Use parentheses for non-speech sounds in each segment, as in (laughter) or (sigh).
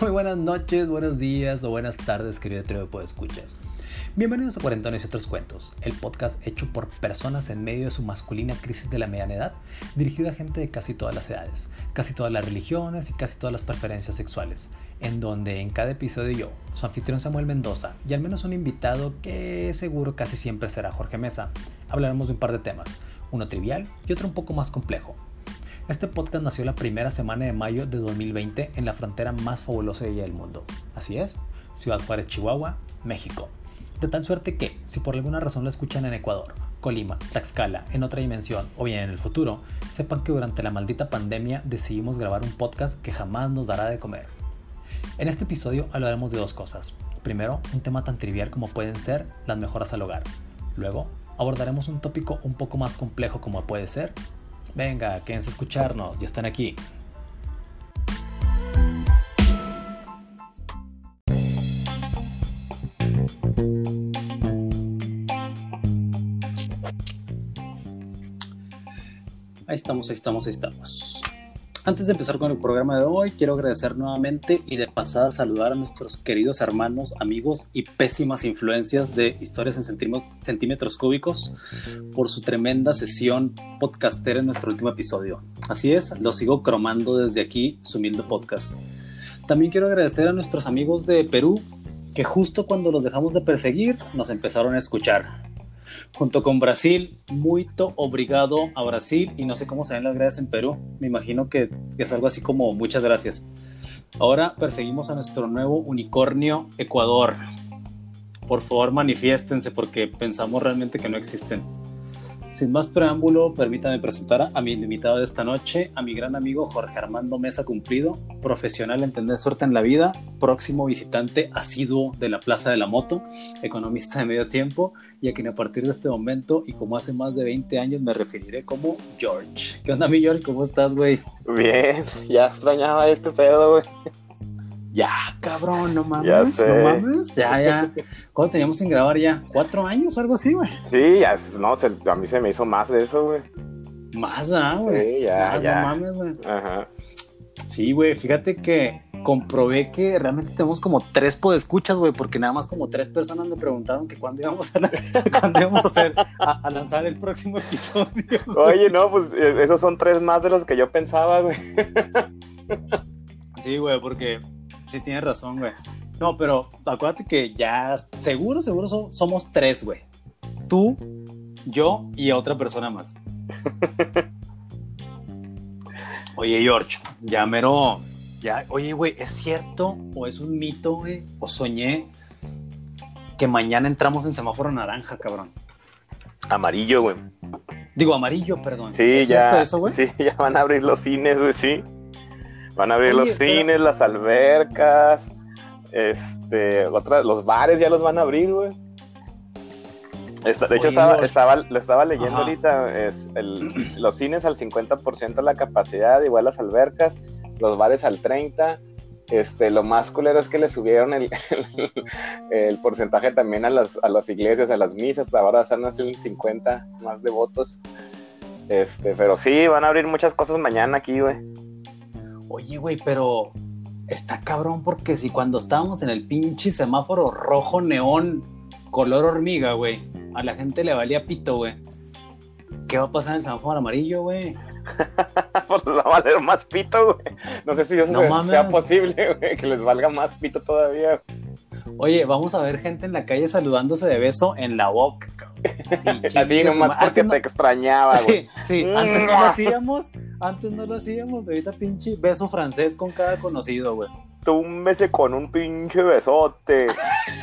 Muy buenas noches, buenos días o buenas tardes, querido trío de escuchas. Bienvenidos a Cuarentones y otros cuentos, el podcast hecho por personas en medio de su masculina crisis de la mediana edad, dirigido a gente de casi todas las edades, casi todas las religiones y casi todas las preferencias sexuales, en donde en cada episodio yo, su anfitrión Samuel Mendoza y al menos un invitado que seguro casi siempre será Jorge Mesa, hablaremos de un par de temas, uno trivial y otro un poco más complejo, este podcast nació la primera semana de mayo de 2020 en la frontera más fabulosa del mundo. Así es, Ciudad Juárez, Chihuahua, México. De tal suerte que, si por alguna razón lo escuchan en Ecuador, Colima, Tlaxcala, en otra dimensión o bien en el futuro, sepan que durante la maldita pandemia decidimos grabar un podcast que jamás nos dará de comer. En este episodio hablaremos de dos cosas. Primero, un tema tan trivial como pueden ser las mejoras al hogar. Luego, abordaremos un tópico un poco más complejo como puede ser Venga, quédense a escucharnos, ya están aquí. Ahí estamos, ahí estamos, ahí estamos. Antes de empezar con el programa de hoy, quiero agradecer nuevamente y de pasada saludar a nuestros queridos hermanos, amigos y pésimas influencias de Historias en Centímetros Cúbicos por su tremenda sesión podcastera en nuestro último episodio. Así es, lo sigo cromando desde aquí, su humilde podcast. También quiero agradecer a nuestros amigos de Perú, que justo cuando los dejamos de perseguir, nos empezaron a escuchar junto con Brasil, muito obrigado a Brasil y no sé cómo se ven las gracias en Perú, me imagino que es algo así como muchas gracias. Ahora perseguimos a nuestro nuevo unicornio Ecuador. Por favor manifiéstense porque pensamos realmente que no existen. Sin más preámbulo, permítame presentar a mi invitado de esta noche, a mi gran amigo Jorge Armando Mesa Cumplido, profesional en tener suerte en la vida, próximo visitante asiduo de la Plaza de la Moto, economista de medio tiempo, y a quien a partir de este momento y como hace más de 20 años me referiré como George. ¿Qué onda, mi George? ¿Cómo estás, güey? Bien, ya extrañaba este pedo, güey. Ya, cabrón, no mames, no mames. Ya, ya. ¿Cuánto teníamos sin grabar ya? ¿Cuatro años, algo así, güey? Sí, ya, no, a mí se me hizo más de eso, güey. Más, ah, güey. Sí, ya, ya. No mames, güey. Ajá. Sí, güey, fíjate que comprobé que realmente tenemos como tres podescuchas, güey, porque nada más como tres personas me preguntaron que cuándo íbamos a, (laughs) ¿cuándo íbamos a, hacer, a, lanzar el próximo episodio. Oye, no, pues eh, esos son tres más de los que yo pensaba, güey. Sí, güey, porque sí tienes razón, güey. No, pero acuérdate que ya seguro, seguro somos tres, güey. Tú, yo y otra persona más. (laughs) Oye, George, ya mero, ya, oye, güey, ¿es cierto o es un mito, güey? O soñé que mañana entramos en semáforo naranja, cabrón. Amarillo, güey. Digo, amarillo, perdón. Sí, ya. eso, güey? Sí, ya van a abrir los cines, güey, sí. Van a abrir los cines, las albercas, este, otras, los bares ya los van a abrir, güey. de hecho, estaba, estaba, lo estaba leyendo ahorita, es los cines al 50% de la capacidad, igual las albercas, los bares al 30%, este, lo más culero es que le subieron (laughs) el, el, porcentaje también a las, a las iglesias, a las misas, ahora están un 50 más de votos. Este, pero sí, van a abrir muchas cosas mañana aquí, güey. Oye, güey, pero está cabrón porque si cuando estábamos en el pinche semáforo rojo neón color hormiga, güey, a la gente le valía pito, güey. ¿Qué va a pasar en el semáforo amarillo, güey? (laughs) pues va a valer más pito, güey. No sé si eso sea posible, (laughs) güey, que les valga más pito todavía. Oye, vamos a ver gente en la calle saludándose de beso en la boca, (laughs) Así nomás porque te extrañaba, güey. Sí, sí. antes no lo hacíamos, antes no lo hacíamos, ahorita pinche beso francés con cada conocido, güey. Túmbese con un pinche besote.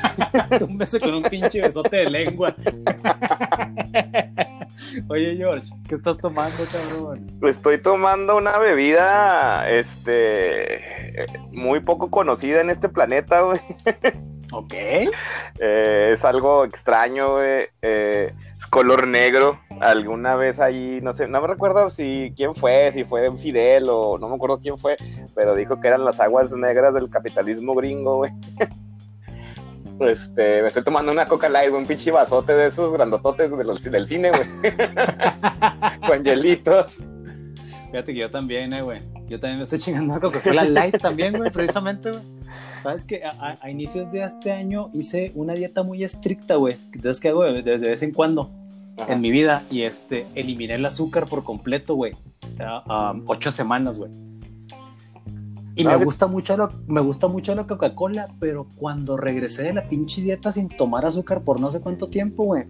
(laughs) Túmbese con un pinche besote de lengua. (laughs) Oye, George, ¿qué estás tomando, cabrón? Estoy tomando una bebida, este, muy poco conocida en este planeta, güey. (laughs) Ok. Eh, es algo extraño, güey. Eh, es color negro. Alguna vez ahí, no sé, no me recuerdo si quién fue, si fue Fidel o no me acuerdo quién fue, pero dijo que eran las aguas negras del capitalismo gringo, güey. (laughs) Este, me estoy tomando una Coca Light, un pinche vasote de esos grandototes del cine, güey. (laughs) Con hielitos. Fíjate que yo también, eh, güey. Yo también me estoy chingando una Coca-Cola Light también, güey, precisamente, güey Sabes que a, inicios de este año hice una dieta muy estricta, güey. Entonces, ¿qué hago desde de vez en cuando en mi vida? Y este, eliminé el azúcar por completo, güey. ocho semanas, güey. Y me gusta mucho lo, me gusta mucho la Coca-Cola, pero cuando regresé de la pinche dieta sin tomar azúcar por no sé cuánto tiempo, güey,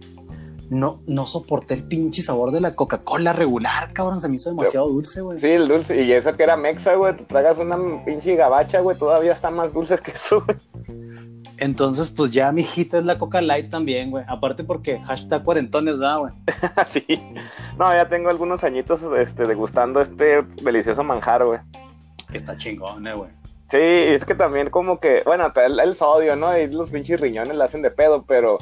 no, no soporté el pinche sabor de la Coca-Cola regular, cabrón. Se me hizo demasiado dulce, güey. Sí, el dulce. Y eso que era mexa, güey. Te tragas una pinche gabacha, güey. Todavía está más dulce que eso, güey. Entonces, pues ya mi hijita es la Coca Light también, güey. Aparte porque hashtag cuarentones, da, güey. (laughs) sí. No, ya tengo algunos añitos este, degustando este delicioso manjar, güey. Que está chingón, eh, güey. Sí, es que también como que, bueno, el, el sodio, ¿no? Y los pinches riñones la hacen de pedo, pero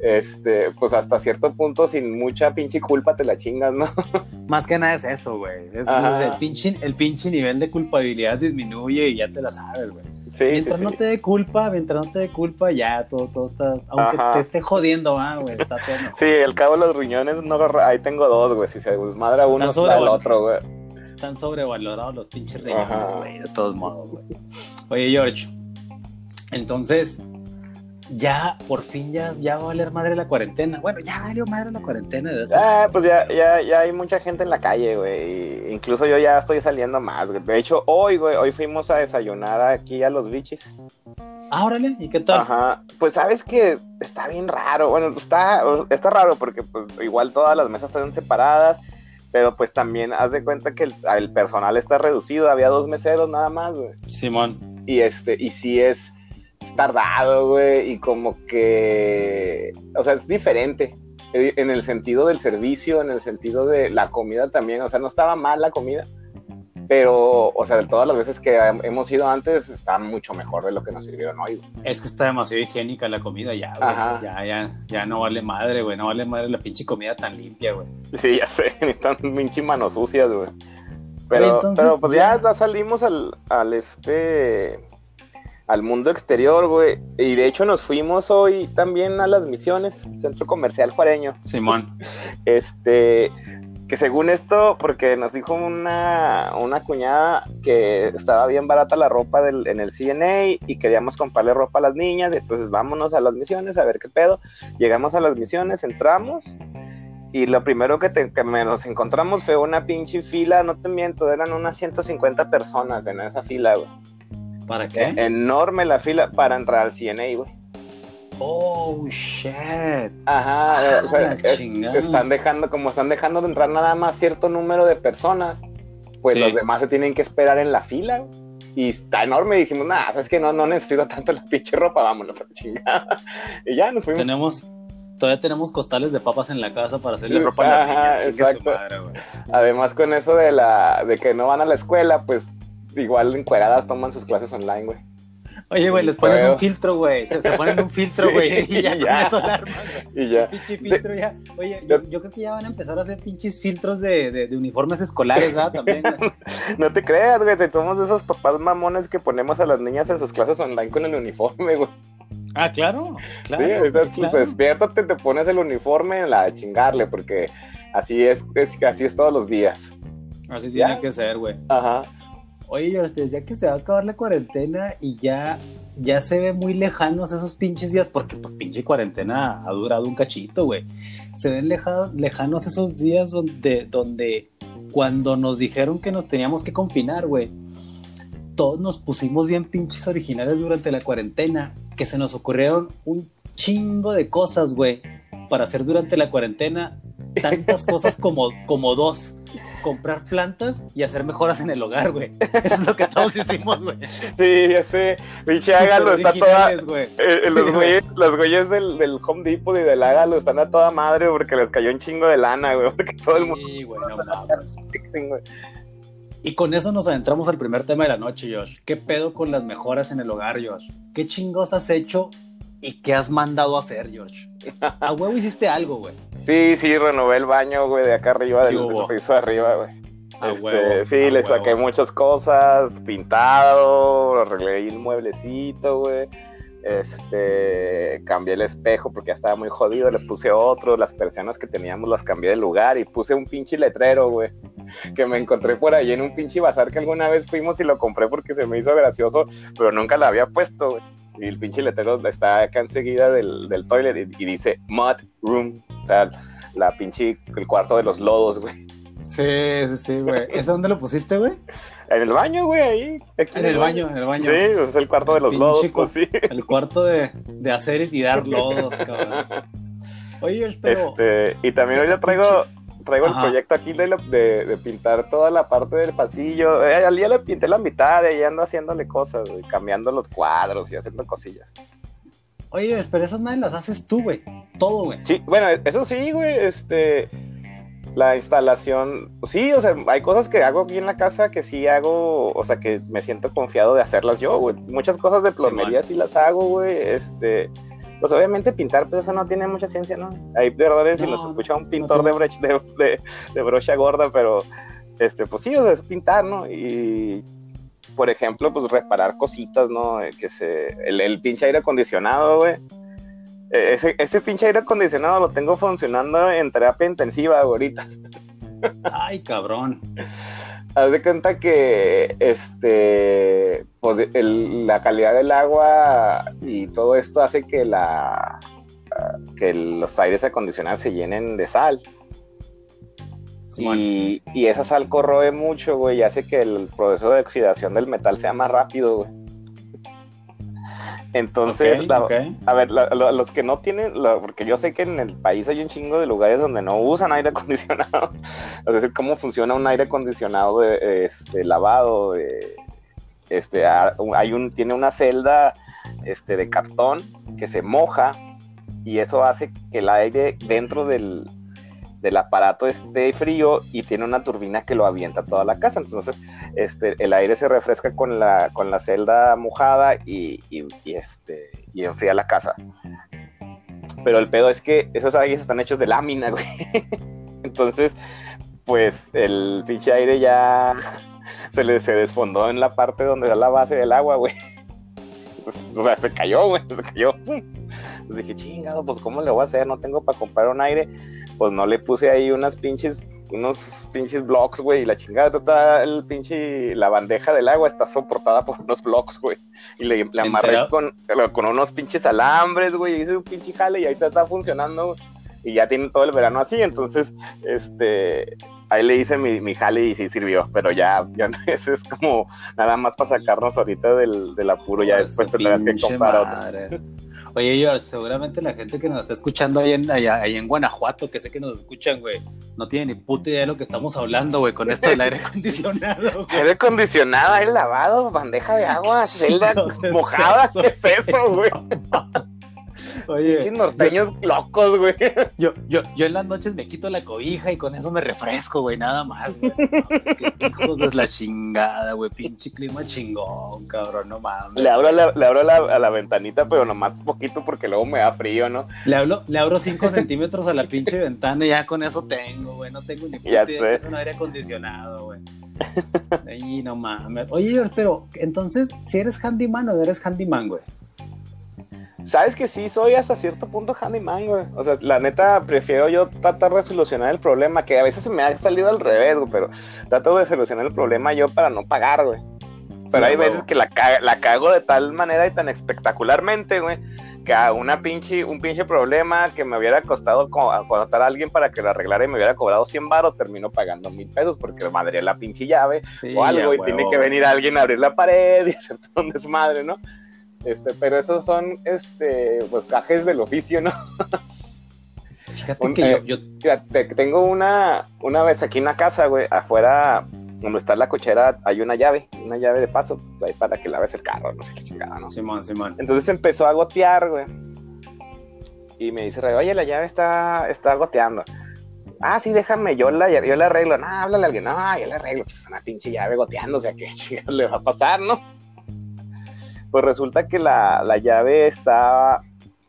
este, pues hasta cierto punto sin mucha pinche culpa te la chingas, ¿no? (laughs) Más que nada es eso, güey. el, pinche, el pinche nivel de culpabilidad disminuye y ya te la sabes, güey. Sí, mientras no te dé culpa, mientras no te dé culpa, ya todo, todo está. Aunque te esté jodiendo, ah, güey, está todo mejor. Sí, el cabo de los riñones, no, ahí tengo dos, güey. Si se desmadra uno, está el otro, güey. Están sobrevalorados los pinches riñones, güey, de todos modos, güey. Oye, George, entonces, ya, por fin, ya, ya va a valer madre la cuarentena. Bueno, ya valió madre la cuarentena. Ah, pues ya, ya, ya hay mucha gente en la calle, güey. Incluso yo ya estoy saliendo más, güey. De hecho, hoy, güey, hoy fuimos a desayunar aquí a los bichis. Ah, órale, ¿y qué tal? Ajá, pues sabes que está bien raro. Bueno, está, está raro porque pues igual todas las mesas están separadas pero pues también haz de cuenta que el, el, personal está reducido, había dos meseros nada más, güey. Simón. Y este, y sí es, tardado, güey, y como que, o sea, es diferente en el sentido del servicio, en el sentido de la comida también, o sea, no estaba mal la comida, pero, o sea, de todas las veces que hemos ido antes, está mucho mejor de lo que nos sirvieron hoy. Es que está demasiado higiénica la comida ya, güey. Ya, ya, ya no vale madre, güey, no vale madre la pinche comida tan limpia, güey. Sí, ya sé, (laughs) ni tan pinche manos sucias, güey. Pero, pero pues ya, ya salimos al, al este al mundo exterior, güey. Y de hecho nos fuimos hoy también a las misiones, Centro Comercial Juareño. Simón. (laughs) Este, que según esto, porque nos dijo una, una cuñada que estaba bien barata la ropa del, en el CNA y queríamos comprarle ropa a las niñas, entonces vámonos a las misiones a ver qué pedo. Llegamos a las misiones, entramos. Y lo primero que, que nos encontramos fue una pinche fila, no te miento, eran unas 150 personas en esa fila, güey. ¿Para qué? Enorme la fila para entrar al CNA, güey. Oh, shit. Ajá, ah, o sea, están dejando, como están dejando de entrar nada más cierto número de personas, pues los demás se tienen que esperar en la fila. Y está enorme. Y dijimos, nada, es que no, no necesito tanto la pinche ropa, vámonos a la chingada. (laughs) y ya nos fuimos. Tenemos, todavía tenemos costales de papas en la casa para hacerle ropa a la niña. Exacto. Además, con eso de la de que no van a la escuela, pues igual encueradas toman sus clases online, güey. Oye, güey, les pones un filtro, güey. Se, ponen un filtro, (laughs) güey. y ya, (laughs) ya. con eso (laughs) Y ya. Pinche filtro ya. Oye, yo, creo que ya van a empezar a hacer pinches filtros de, de, uniformes escolares, ¿verdad? También. no te creas, güey. Somos esos papás mamones que ponemos a las niñas en sus clases online con el uniforme, güey. Ah, claro. claro sí, claro. despiértate, te pones el uniforme en la chingarle, porque así es, es así es todos los días. Así tiene que ser, güey. Ajá. Oye, yo te decía que se va a acabar la cuarentena y ya, ya se ve muy lejanos esos pinches días, porque pues pinche cuarentena ha durado un cachito, güey. Se ven lejanos esos días donde, donde cuando nos dijeron que nos teníamos que confinar, güey, todos nos pusimos bien pinches originales durante la cuarentena, que se nos ocurrieron un chingo de cosas, güey, para hacer durante la cuarentena, tantas cosas como, como dos comprar plantas y hacer mejoras en el hogar, güey. (laughs) Eso es lo que todos hicimos, güey. Sí, ya sé. Pinche Hágalo está toda. Eh, eh, los, güeyes, los güeyes del, del, Home Depot y del Hágalo están a toda madre porque les cayó un chingo de lana, güey. Porque todo el mundo. Sí, güey, no mames. Y con eso nos adentramos al primer tema de la noche, Josh. ¿Qué pedo con las mejoras en el hogar, Josh? ¿Qué chingos has hecho y qué has mandado a hacer, George? A huevo hiciste algo, güey. Sí, sí, renové el baño, güey, de acá arriba, del, piso de arriba, güey. Este, sí, le saqué muchas cosas, pintado, arreglé el mueblecito, güey. Este, cambié el espejo porque ya estaba muy jodido, le puse otro, las persianas que teníamos las cambié de lugar y puse un pinche letrero, güey. que me encontré por ahí en un pinche bazar que alguna vez fuimos y lo compré porque se me hizo gracioso, pero nunca lo había puesto, güey. Y el pinche letrero está acá enseguida del, del toilet y, dice Mud Room, o sea, la pinche, el cuarto de los lodos, güey. Sí, sí, sí, güey. ¿Ese dónde lo pusiste, güey? En el baño, güey, ahí. en, el baño, en el baño. Sí, pues es el cuarto de los lodos, pues sí. El cuarto de, de hacer y tirar (laughs) lodos, cabrón. Oye, pero... Este, y también hoy ya traigo, traigo el proyecto aquí de, de, pintar toda la parte del pasillo. Eh, al día le pinté la mitad y ahí ando haciéndole cosas, cambiando los cuadros y haciendo cosillas. Oye, pero esas madres las haces tú, güey. Todo, güey. Sí, bueno, eso sí, güey. Este, la instalación, sí, o sea, hay cosas que hago aquí en la casa que sí hago, o sea, que me siento confiado de hacerlas yo, güey. Muchas cosas de plomería sí, las hago, güey. Este, pues obviamente pintar, pues eso no tiene mucha ciencia, ¿no? Hay perdón si nos escucha un pintor de, brocha, de, de, brocha gorda, pero este, pues sí, o sea, es pintar, ¿no? Y por ejemplo, pues reparar cositas, ¿no? Que se, el, el pinche aire acondicionado, güey. E, ese, ese pinche aire acondicionado lo tengo funcionando en terapia intensiva ahorita. Ay, cabrón. Haz de cuenta que este pues, la calidad del agua y todo esto hace que la que los aires acondicionados se llenen de sal. y, y, esa sal corroe mucho, güey, y hace que el proceso de oxidación del metal sea más rápido, güey. Entonces, a ver, los que no tienen, porque yo sé que en el país hay un chingo de lugares donde no usan aire (laughs) acondicionado, es decir, cómo funciona un aire acondicionado de, este, lavado, de, este, hay un, tiene una celda este, de cartón que se moja y eso hace que el aire dentro del, del aparato esté frío y tiene una turbina que lo avienta toda la casa. Entonces, este, el aire se refresca con la, con la celda mojada y, este, y enfría la casa. Pero el pedo es que esos aires están hechos de lámina, güey. (laughs) Entonces, pues el pinche aire ya (laughs) se le se desfondó en la parte donde da la base del agua, güey. o sea, se cayó, güey, se cayó. Dije, chingado, pues ¿cómo le voy a hacer? No tengo para comprar un aire pues no le puse ahí unas pinches, unos pinches blocks, güey, y la chingada, está el pinche, la bandeja del agua está soportada por unos blocks, güey, y le, amarré con, con unos pinches alambres, güey, hice un pinche jale y ahí está funcionando, y ya tiene todo el verano así, entonces, este, ahí le hice mi, mi jale y sí sirvió, pero ya, ya (laughs) ese es como nada más para sacarnos ahorita del, del apuro, ya después tendrás que comprar otro. (laughs) Oye, George, seguramente la gente que nos está escuchando ahí en, ahí en Guanajuato, que sé que nos escuchan, güey, no tiene ni puta idea de lo que estamos hablando, güey, con esto del aire (laughs) acondicionado. Aire acondicionado, aire lavado, bandeja de agua, (laughs) celda mojada, ¿qué es eso, güey? (laughs) Oye. norteños locos, güey. Yo, yo, yo en las noches me quito la cobija y con eso me refresco, güey, nada más, güey. qué hijos de la chingada, güey. Pinche clima chingón, cabrón, no mames. Le abro, la, le abro a la ventanita, pero nomás poquito porque luego me da frío, ¿no? Le, hablo, le abro 5 centímetros a la pinche ventana y ya con eso tengo, güey. No tengo ni puta idea es un aire acondicionado, güey. Ay, no mames. Oye, pero entonces, si eres handyman o no eres handyman, güey. Sabes que sí, soy hasta cierto punto handyman, güey. O sea, la neta, prefiero yo tratar de solucionar el problema, que a veces se me ha salido al revés, güey, pero trato de solucionar el problema yo para no pagar, güey. Pero hay veces que la, la cago de tal manera y tan espectacularmente, güey, que a una pinche, un pinche problema que me hubiera costado contratar a alguien para que lo arreglara y me hubiera cobrado 100 baros, termino pagando mil pesos porque madre la pinche llave o algo y tiene que venir alguien a abrir la pared y (laughs) hacer todo un desmadre, ¿no? Este, pero esos son, este, pues, cajes del oficio, ¿no? Fíjate que yo, eh, tengo una, una vez aquí en la casa, güey, afuera, donde está la cochera, hay una llave, una llave de paso, pues, ahí para que laves el carro, no sé qué chingada, ¿no? Simón, Simón. Entonces empezó a gotear, güey. Y me dice, oye, la llave está, está goteando. Ah, sí, déjame, yo la, yo la arreglo. No, háblale a alguien. No, yo la arreglo. Pues es una pinche llave goteando, o sea, ¿qué (laughs) chingada le va a pasar, no? Pues resulta que la, llave está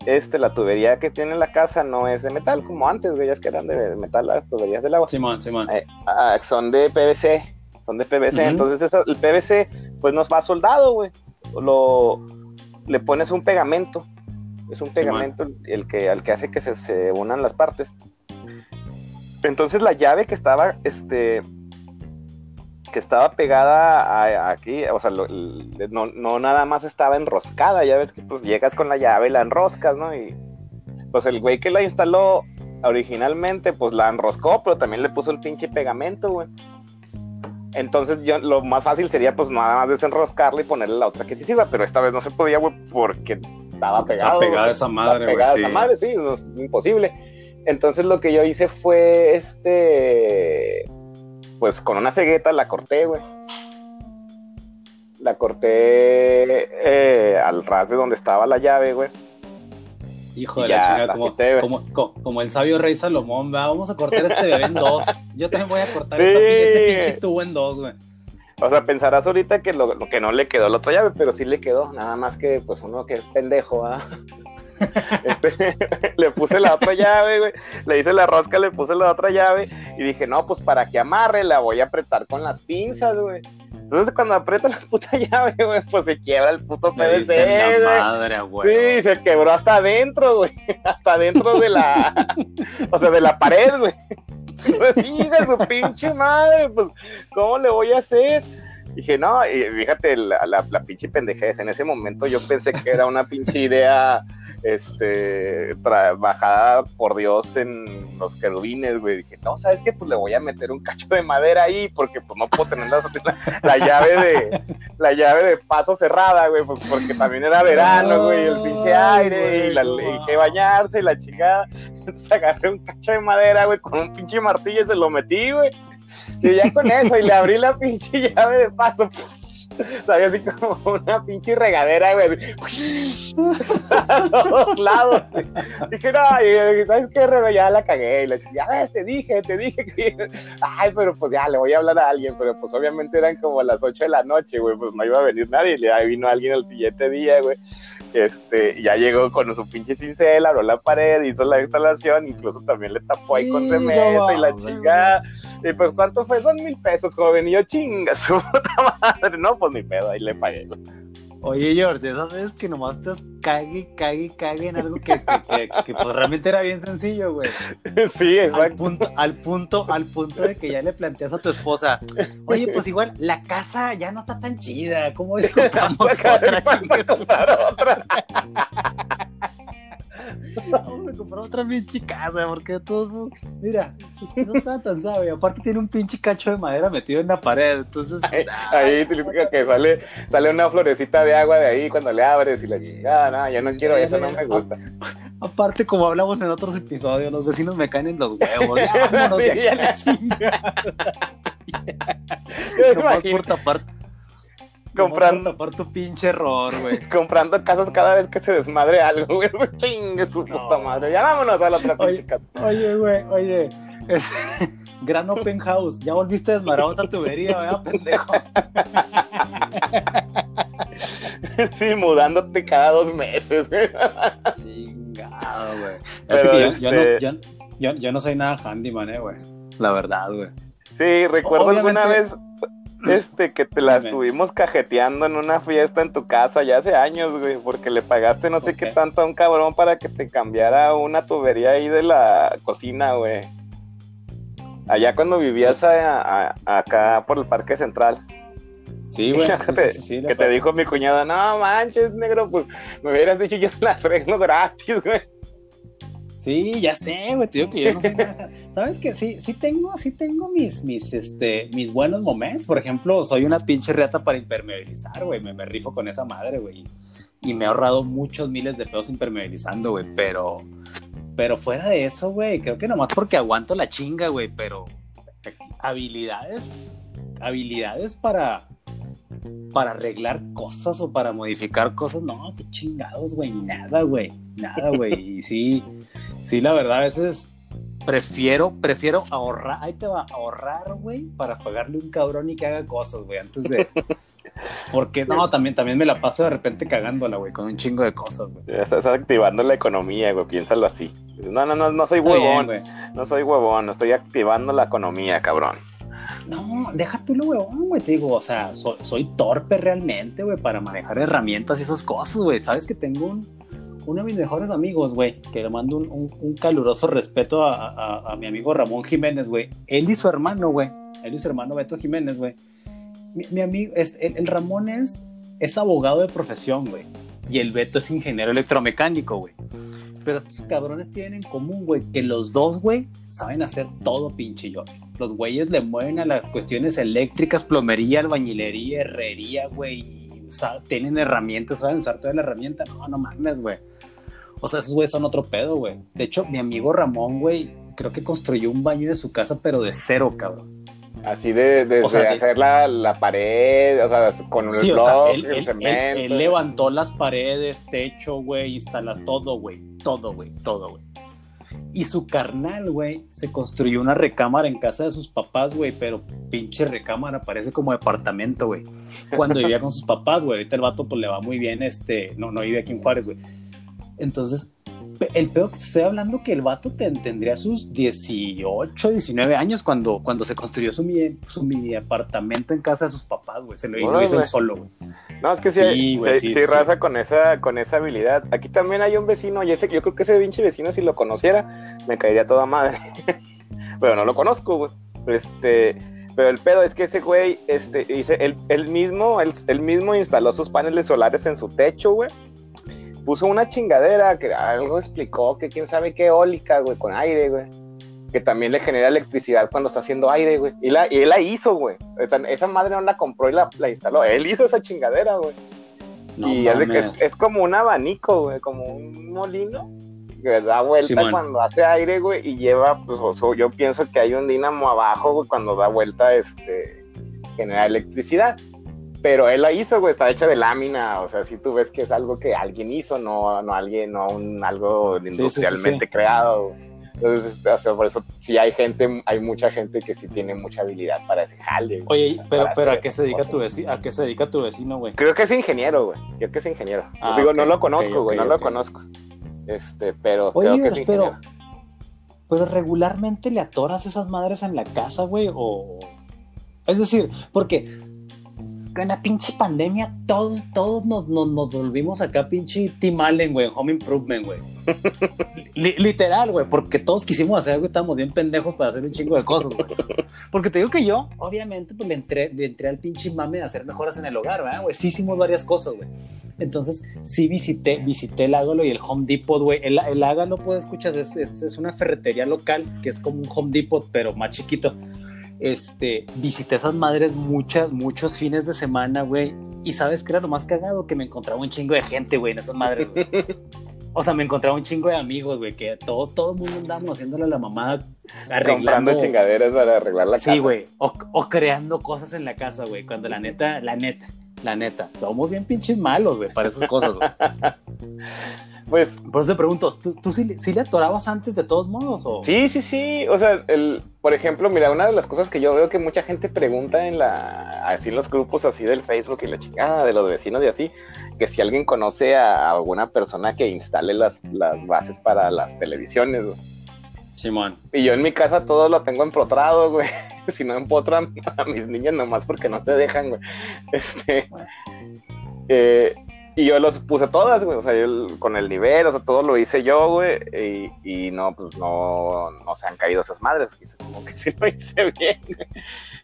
este, la tubería que tiene la casa no es de metal como antes, güey, ya es que eran de metal las tuberías del agua. Simón, Simón. Eh, ah, son de PVC, son de PVC, entonces el PVC pues nos va soldado, güey. Lo, le pones un pegamento, es un pegamento el que, al que hace que se, unan las partes. Entonces la llave que estaba, este, que estaba pegada aquí, o sea, no, no, nada más estaba enroscada, ya ves que pues llegas con la llave y la enroscas, ¿no? Y pues el güey que la instaló originalmente, pues la enroscó, pero también le puso el pinche pegamento, güey. Entonces yo lo más fácil sería pues nada más desenroscarla y ponerle la otra que sí sirva, pero esta vez no se podía, güey, porque estaba pegado. Pegada esa madre, güey. Pegada esa madre, sí, es imposible. Entonces lo que yo hice fue este pues con una cegueta la corté, güey. La corté eh, al ras de donde estaba la llave, güey. Hijo de la chingada, como, como, el sabio rey Salomón, vamos a cortar este bebé en dos. Yo también voy a cortar este pinche tubo en dos, güey. O sea, pensarás ahorita que lo, que no le quedó la otra llave, pero sí le quedó. Nada más que, pues, uno que es pendejo, ¿ah? Este, (laughs) le puse la otra llave, güey. Le hice la rosca, le puse la otra llave. Y dije, no, pues para que amarre, la voy a apretar con las pinzas, güey. Entonces cuando aprieto la puta (laughs) llave, güey, pues se quiebra el puto PVC, güey. Sí, se quebró hasta adentro, güey. (laughs) Hasta adentro de la. o sea, de la pared, güey. Pues, su pinche madre, pues, ¿cómo le voy a hacer? Dije, no, y fíjate la, la, la pinche pendejez. En ese momento yo pensé que era una pinche idea este, trabajada por Dios en los querubines, güey. Dije, no, ¿sabes qué? Pues le voy a meter un cacho de madera ahí, porque pues no puedo tener la, llave de, la llave de paso cerrada, güey, pues porque también era verano, güey, el pinche aire, y, la, y que bañarse, y la chingada. (laughs) Entonces agarré un cacho de madera, güey, con un pinche martillo y se lo metí, güey. Y ya con eso, y le abrí la pinche llave de paso. Sabía así como una pinche regadera, güey. a todos lados. Dije, no, ¿sabes qué, Rebe? Ya la cagué. Y la ya ves, te dije, te dije que. Ay, pero pues ya le voy a hablar a alguien. Pero pues obviamente eran como las 8 de la noche, güey. Pues no iba a venir nadie. Y ahí vino alguien el siguiente día, güey. Este, ya llegó con su pinche cincel, abrió la pared, hizo la instalación, incluso también le tapó ahí con cemento y la chingada. Y pues, ¿cuánto fue? Son mil pesos, joven. Y yo, chinga, su puta madre. (laughs) No, pues ni pedo, ahí le pagué. Oye, George, esas veces que nomás te cague, cague, cague en algo que, que, que, pues realmente era bien sencillo, güey. (laughs) Sí, exacto. Al punto, al punto, al punto de que ya le planteas a tu esposa, oye, pues igual, la casa ya no está tan chida, ¿cómo es que (laughs) otra, otra? (laughs) (laughs) Vamos a comprar otra pinche casa, porque todo, mira, no está tan suave. Aparte tiene un pinche cacho de madera metido en la pared, entonces... Ahí, ahí que sale, sale una florecita de agua de ahí cuando le abres y la chingada, no, ya no quiero eso, no me gusta. Aparte, como hablamos en otros episodios, los vecinos me caen en los huevos, ya (laughs) vámonos de aquí a la chingada. (laughs) Yo no por tapar (laughs) comprando por tu pinche error, güey. (laughs) comprando casas cada vez que se desmadre algo, güey. (laughs) Chingue su puta madre. Ya vámonos a la otra pinche casa. Oye, güey, oye. gran open house. Ya volviste a desmadrar otra tubería, ¿verdad, pendejo? sí, mudándote cada dos meses, güey. Chingado, güey. Pero yo, yo, no, este yo, yo, no soy nada handyman, eh, güey. La verdad, güey. Sí, recuerdo alguna vez este, que te la estuvimos cajeteando en una fiesta en tu casa ya hace años, güey, porque le pagaste no sé qué tanto a un cabrón para que te cambiara una tubería ahí de la cocina, güey. Allá cuando vivías pues acá por el Parque Central. Sí, (laughs) güey. que te dijo mi cuñada, no manches, negro, pues me hubieras dicho yo te la arreglo gratis, güey. Sí, ya sé, güey, digo que yo no sé nada. (laughs) Sabes que sí, sí tengo, sí tengo mis, mis, este, mis buenos momentos. Por ejemplo, soy una pinche reata para impermeabilizar, güey. Me, me rifo con esa madre, güey. Y me he ahorrado muchos miles de pesos impermeabilizando, güey. Pero, pero fuera de eso, güey, creo que nomás porque aguanto la chinga, güey. Pero habilidades, habilidades para, para arreglar cosas o para modificar cosas, no, qué chingados, güey, nada, güey, nada, güey. Y sí, Sí, la verdad, a veces prefiero, prefiero ahorrar, ahí te va, ahorrar, güey, para pagarle un cabrón y que haga cosas, güey, antes de... (laughs) Porque no, también, también me la paso de repente cagándola, güey, con un chingo de cosas, güey. Estás activando la economía, güey, piénsalo así. No, no, no, no soy huevón, no soy huevón, estoy activando la economía, cabrón. No, déjate lo huevón, güey, te digo, o sea, soy torpe realmente, güey, para manejar herramientas y esas cosas, güey. Sabes que tengo un, uno de mis mejores amigos, güey, que le mando un, caluroso respeto a, mi amigo Ramón Jiménez, güey. Él y su hermano, güey. Él y su hermano Beto Jiménez, güey. mi, amigo, es, el, Ramón es, es abogado de profesión, güey. Y el Beto es ingeniero electromecánico, güey. Pero estos cabrones tienen en común, güey, que los dos, güey, saben hacer todo pinche yo. Los güeyes le mueven a las cuestiones eléctricas, plomería, albañilería, herrería, güey. tienen herramientas, saben usar toda la herramienta. No, no mames, güey. O sea, esos güeyes son otro pedo, güey. De hecho, mi amigo Ramón, güey, creo que construyó un baño de su casa, pero de cero, cabrón. Así de, de, hacer la, pared, o sea, con el block, el cemento. Él, levantó las paredes, techo, güey, instalas todo, güey. Todo, güey, todo, güey. Y su carnal, güey, se construyó una recámara en casa de sus papás, güey, pero pinche recámara, parece como departamento, güey. Cuando vivía con sus (laughs) papás, güey, ahorita el vato pues le va muy bien, este, no, no vive aquí en Juárez, güey. Entonces, el peor que estoy hablando que el vato tendría sus 18, 19 años cuando, cuando se construyó su mini, su mini apartamento en casa de sus papás, güey. Se lo, hizo solo, güey. No, es que sí, sí, raza con esa, con esa habilidad. Aquí también hay un vecino, y ese, yo creo que ese pinche vecino, si lo conociera, me caería toda madre. (laughs) pero no lo conozco, güey. Este, pero el pedo es que ese güey, este, dice, él, mismo, él mismo instaló sus paneles solares en su techo, güey puso una chingadera que algo explicó, que quién sabe qué eólica, güey, con aire, güey. Que también le genera electricidad cuando está haciendo aire, güey. Y, la, y él la hizo, güey. Esa, madre no la compró y la, instaló. Él hizo esa chingadera, güey. y es, es, como un abanico, güey, como un molino que da vuelta cuando hace aire, güey, y lleva, pues, yo pienso que hay un dínamo abajo, güey, cuando da vuelta, este, genera electricidad pero él la hizo, güey, está hecha de lámina, o sea, si tú ves que es algo que alguien hizo, no, no alguien, no un, algo industrialmente creado. Entonces, o sea, por eso sí hay gente, hay mucha gente que sí tiene mucha habilidad para ese jale. Oye, pero, pero ¿a qué se dedica tu vecino? ¿A qué se dedica tu vecino, güey? Creo que es ingeniero, güey. Creo que es ingeniero. Ah, digo, no lo conozco, güey, no lo conozco. Este, pero creo que es ingeniero. Pero, pero regularmente le atoras esas madres en la casa, güey, o es decir, porque en la pinche pandemia todos, todos nos, nos, volvimos acá pinche Tim Allen, güey, Home Improvement, güey. (laughs) literal, güey, porque todos quisimos hacer algo y estábamos bien pendejos para hacer un chingo de cosas, güey. Porque te digo que yo, obviamente, pues le entré, le entré al pinche mame de hacer mejoras en el hogar, güey. Sí hicimos varias cosas, güey. Entonces, sí visité, visité el Ágalo y el Home Depot, güey. El, el Ágalo, puedes escuchar, es, es, es una ferretería local que es como un Home Depot, pero más chiquito este, visité esas madres muchas, muchos fines de semana, güey. Y sabes que era lo más cagado, que me encontraba un chingo de gente, güey, en esas madres, (laughs) O sea, me encontraba un chingo de amigos, güey, que todo, todo el mundo andábamos haciéndole a la mamá, arreglando... Comprando chingaderas para arreglar la casa. Sí, güey, o, o, creando cosas en la casa, güey, cuando la neta, la neta, la neta, somos bien pinches malos, güey, para esas cosas, güey. (laughs) Pues. Por eso te pregunto, ¿tú, tú sí, le atorabas antes de todos modos? O? Sí, sí, sí. O sea, el, por ejemplo, mira, una de las cosas que yo veo que mucha gente pregunta en la. Así en los grupos así del Facebook y la chingada de los vecinos y así, que si alguien conoce a alguna persona que instale las, las bases para las televisiones, Simón. Y yo en mi casa todo lo tengo empotrado, güey. (laughs) si no empotran a mis niñas nomás porque no se dejan, güey. Este. Eh, y yo los puse todas, güey, o sea, yo con el nivel, o sea, todo lo hice yo, güey, y, y, no, pues no, no se han caído esas madres, como que (laughs) sí lo hice bien.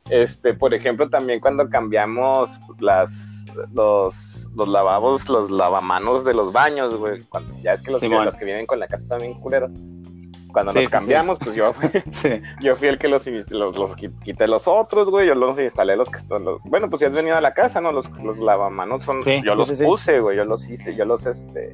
Este, por ejemplo, también cuando cambiamos las, los, los lavabos, los lavamanos de los baños, güey, cuando, ya es que los, los que vienen con la casa también culeros cuando nos cambiamos, pues yo, (laughs) yo fui el que los, los, quité los otros, güey. Yo los instalé los que están. bueno, pues si has venido a la casa, ¿no? Los, los lavamanos son. yo los puse, güey. Yo los hice, yo los este.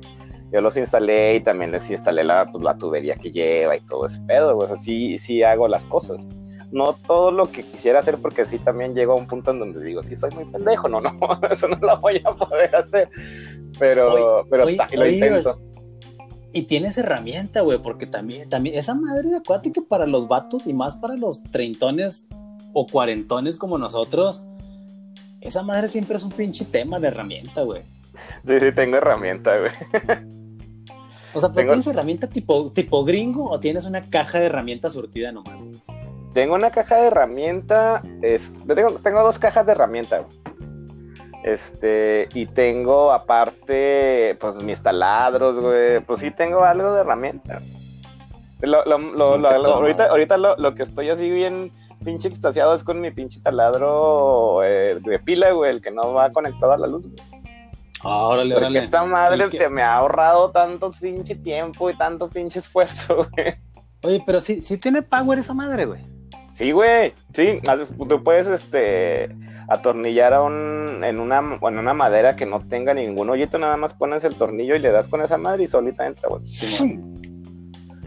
Yo los instalé y también les instalé la, pues, la tubería que lleva y todo ese pedo, güey. O sea, sí, sí hago las cosas. No todo lo que quisiera hacer, porque sí también llego a un punto en donde digo, sí soy muy pendejo, no, no, (laughs) eso no lo voy a poder hacer. Pero, pero lo intento y tienes herramienta, güey, porque también, también, esa madre de acuática para los vatos y más para los treintones o cuarentones como nosotros, esa madre siempre es un pinche tema de herramienta, güey. Sí, sí, tengo herramienta, güey. O sea, ¿tienes herramienta tipo, tipo gringo o tienes una caja de herramientas surtida nomás, güey? Tengo una caja de herramienta, es... tengo, tengo dos cajas de herramienta, güey. Este, y tengo aparte, pues mis taladros, güey. Pues sí tengo algo de herramienta. Lo, lo, lo, ahorita ahorita lo, que estoy así bien, pinche extasiado es con mi pinche taladro eh, de pila, güey, el que no va conectado a la luz, güey. Ah, órale, Porque órale. esta madre te me ha ahorrado tanto pinche tiempo y tanto pinche esfuerzo, (laughs) güey. Oye, pero sí, sí tiene power esa madre, güey. Sí, güey. Sí, tú puedes este atornillar a un, en una en una madera que no tenga ningún hoyito, nada más pones el tornillo y le das con esa madre y solita entra, güey.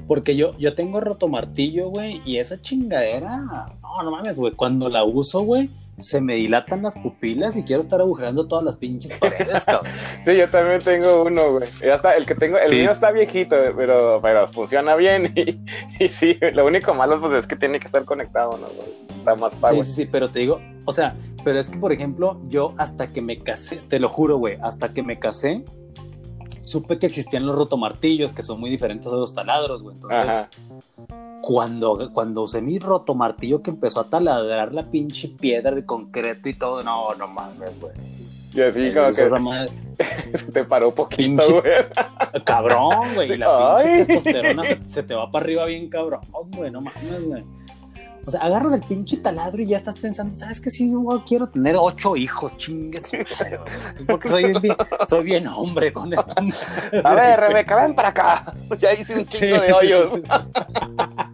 Porque yo, yo tengo rotomartillo, güey, y esa chingadera, no, no mames, güey, cuando la uso, güey, se me dilatan las pupilas y quiero estar agujereando todas las pinches paredes, cabrón. (laughs) Sí, yo también tengo uno, güey. Ya está, el que tengo, el Sí. mío está viejito, pero, pero funciona bien y, (laughs) y sí, lo único malo pues es que tiene que estar conectado, ¿no? güey? Está más Sí, power. sí, sí, pero te digo, o sea, pero es que, por ejemplo, yo hasta que me casé, te lo juro, güey, hasta que me casé, supe que existían los rotomartillos, que son muy diferentes de los taladros, güey. Entonces, Ajá. Cuando, cuando usé mi rotomartillo que empezó a taladrar la pinche piedra de concreto y todo, no, no mames, güey. Y así como Esa que madre- (laughs) te paró poquito, Pinche- güey. Cabrón, güey. Y la Ay. pinche testosterona se, se te va para arriba bien cabrón, güey. No mames, güey. O sea, agarras el pinche taladro y ya estás pensando, ¿sabes qué? Sí, yo quiero tener ocho hijos, chingues. madre. Porque soy bien, soy bien hombre con esto. A ver, Rebeca, ven para acá. (laughs) Ya hice un chingo Sí, de hoyos. sí. Sí,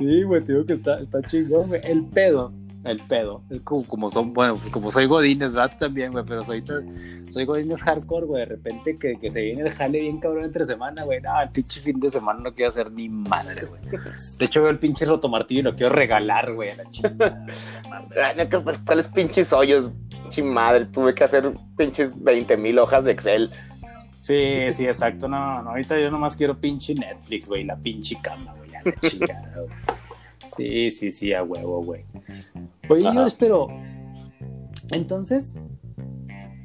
güey, te digo que está, está chingón, güey. El pedo, el pedo. Es como, como son, bueno, pues como soy Godines, ¿verdad? También, güey, pero soy, soy Godines hardcore, güey. De repente que, que se viene el jale bien cabrón entre semana, güey. No, el pinche fin de semana no quiero hacer ni madre, güey. De hecho, veo el pinche rotomartillo y lo quiero regalar, güey, a la chingada. Pues, ¿Cuáles pinches hoyos? Pinche madre, tuve que hacer pinches 20 mil hojas de Excel. Sí, sí, exacto. No, no, ahorita yo nomás quiero pinche Netflix, güey, la pinche cama, güey, a la chingada, güey. Sí, sí, sí, a huevo, güey. Oye, Ajá. yo espero. Entonces,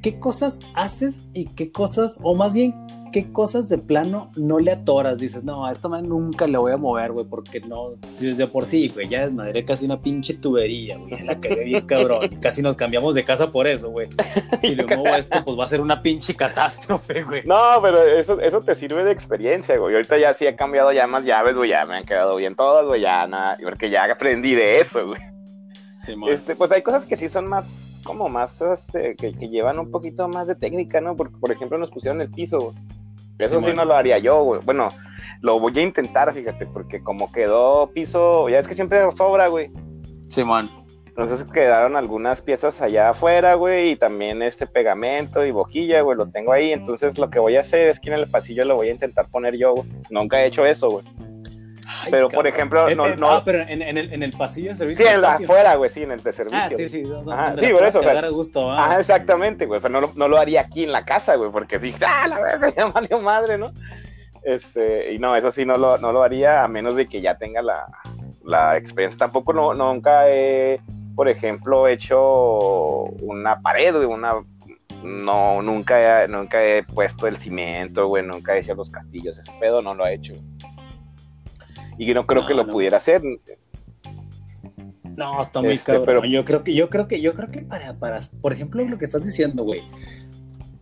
¿qué cosas haces y qué cosas, o más bien, qué cosas de plano no le atoras? Dices, no, a esta madre nunca le voy a mover, güey, porque no, si de por sí, güey, ya desmadré casi una pinche tubería, güey, la cagué bien (laughs) cabrón. Casi nos cambiamos de casa por eso, güey. Si le muevo esto, pues va a ser una pinche catástrofe, güey. No, pero eso, eso te sirve de experiencia, güey. Ahorita ya sí he cambiado ya más llaves, güey. Ya me han quedado bien todas, güey. Ya nada, porque ya aprendí de eso, güey. Simón. Este, pues hay cosas que sí son más, como más, este, que, que llevan un poquito más de técnica, ¿no? Porque, por ejemplo, nos pusieron el piso, güey. Eso sí no lo haría yo, güey. Bueno, lo voy a intentar, fíjate, porque como quedó piso, ya es que siempre sobra, güey. Simón. Entonces quedaron algunas piezas allá afuera, güey, y también este pegamento y boquilla, güey, lo tengo ahí. Entonces lo que voy a hacer es que en el pasillo lo voy a intentar poner yo, güey. Nunca he hecho eso, güey. Ay, Pero, por ejemplo, no- no- Ah, pero en, en el, en el pasillo de servicio. Sí, en la afuera, güey, sí, en el de servicio. Ah, sí, sí. Ajá, sí, por eso, o sea, cagar a gusto, ah. Ajá, exactamente, güey. O sea, no, lo- no lo haría aquí en la casa, güey, porque dije, ah, la verga, (laughs) (laughs) ya valió madre, ¿no? Este, y no, eso sí no lo, no lo haría a menos de que ya tenga la, la experiencia. Tampoco no, nunca he, por ejemplo, hecho una pared, güey, una. No, nunca he, nunca he puesto el cimiento, güey, nunca he hecho los castillos. Ese pedo no lo ha hecho. Y no creo No, que lo no. pudiera hacer. No, está muy Este, cabrón. pero- Yo creo que, yo creo que, yo creo que para, para, por ejemplo, lo que estás diciendo, güey,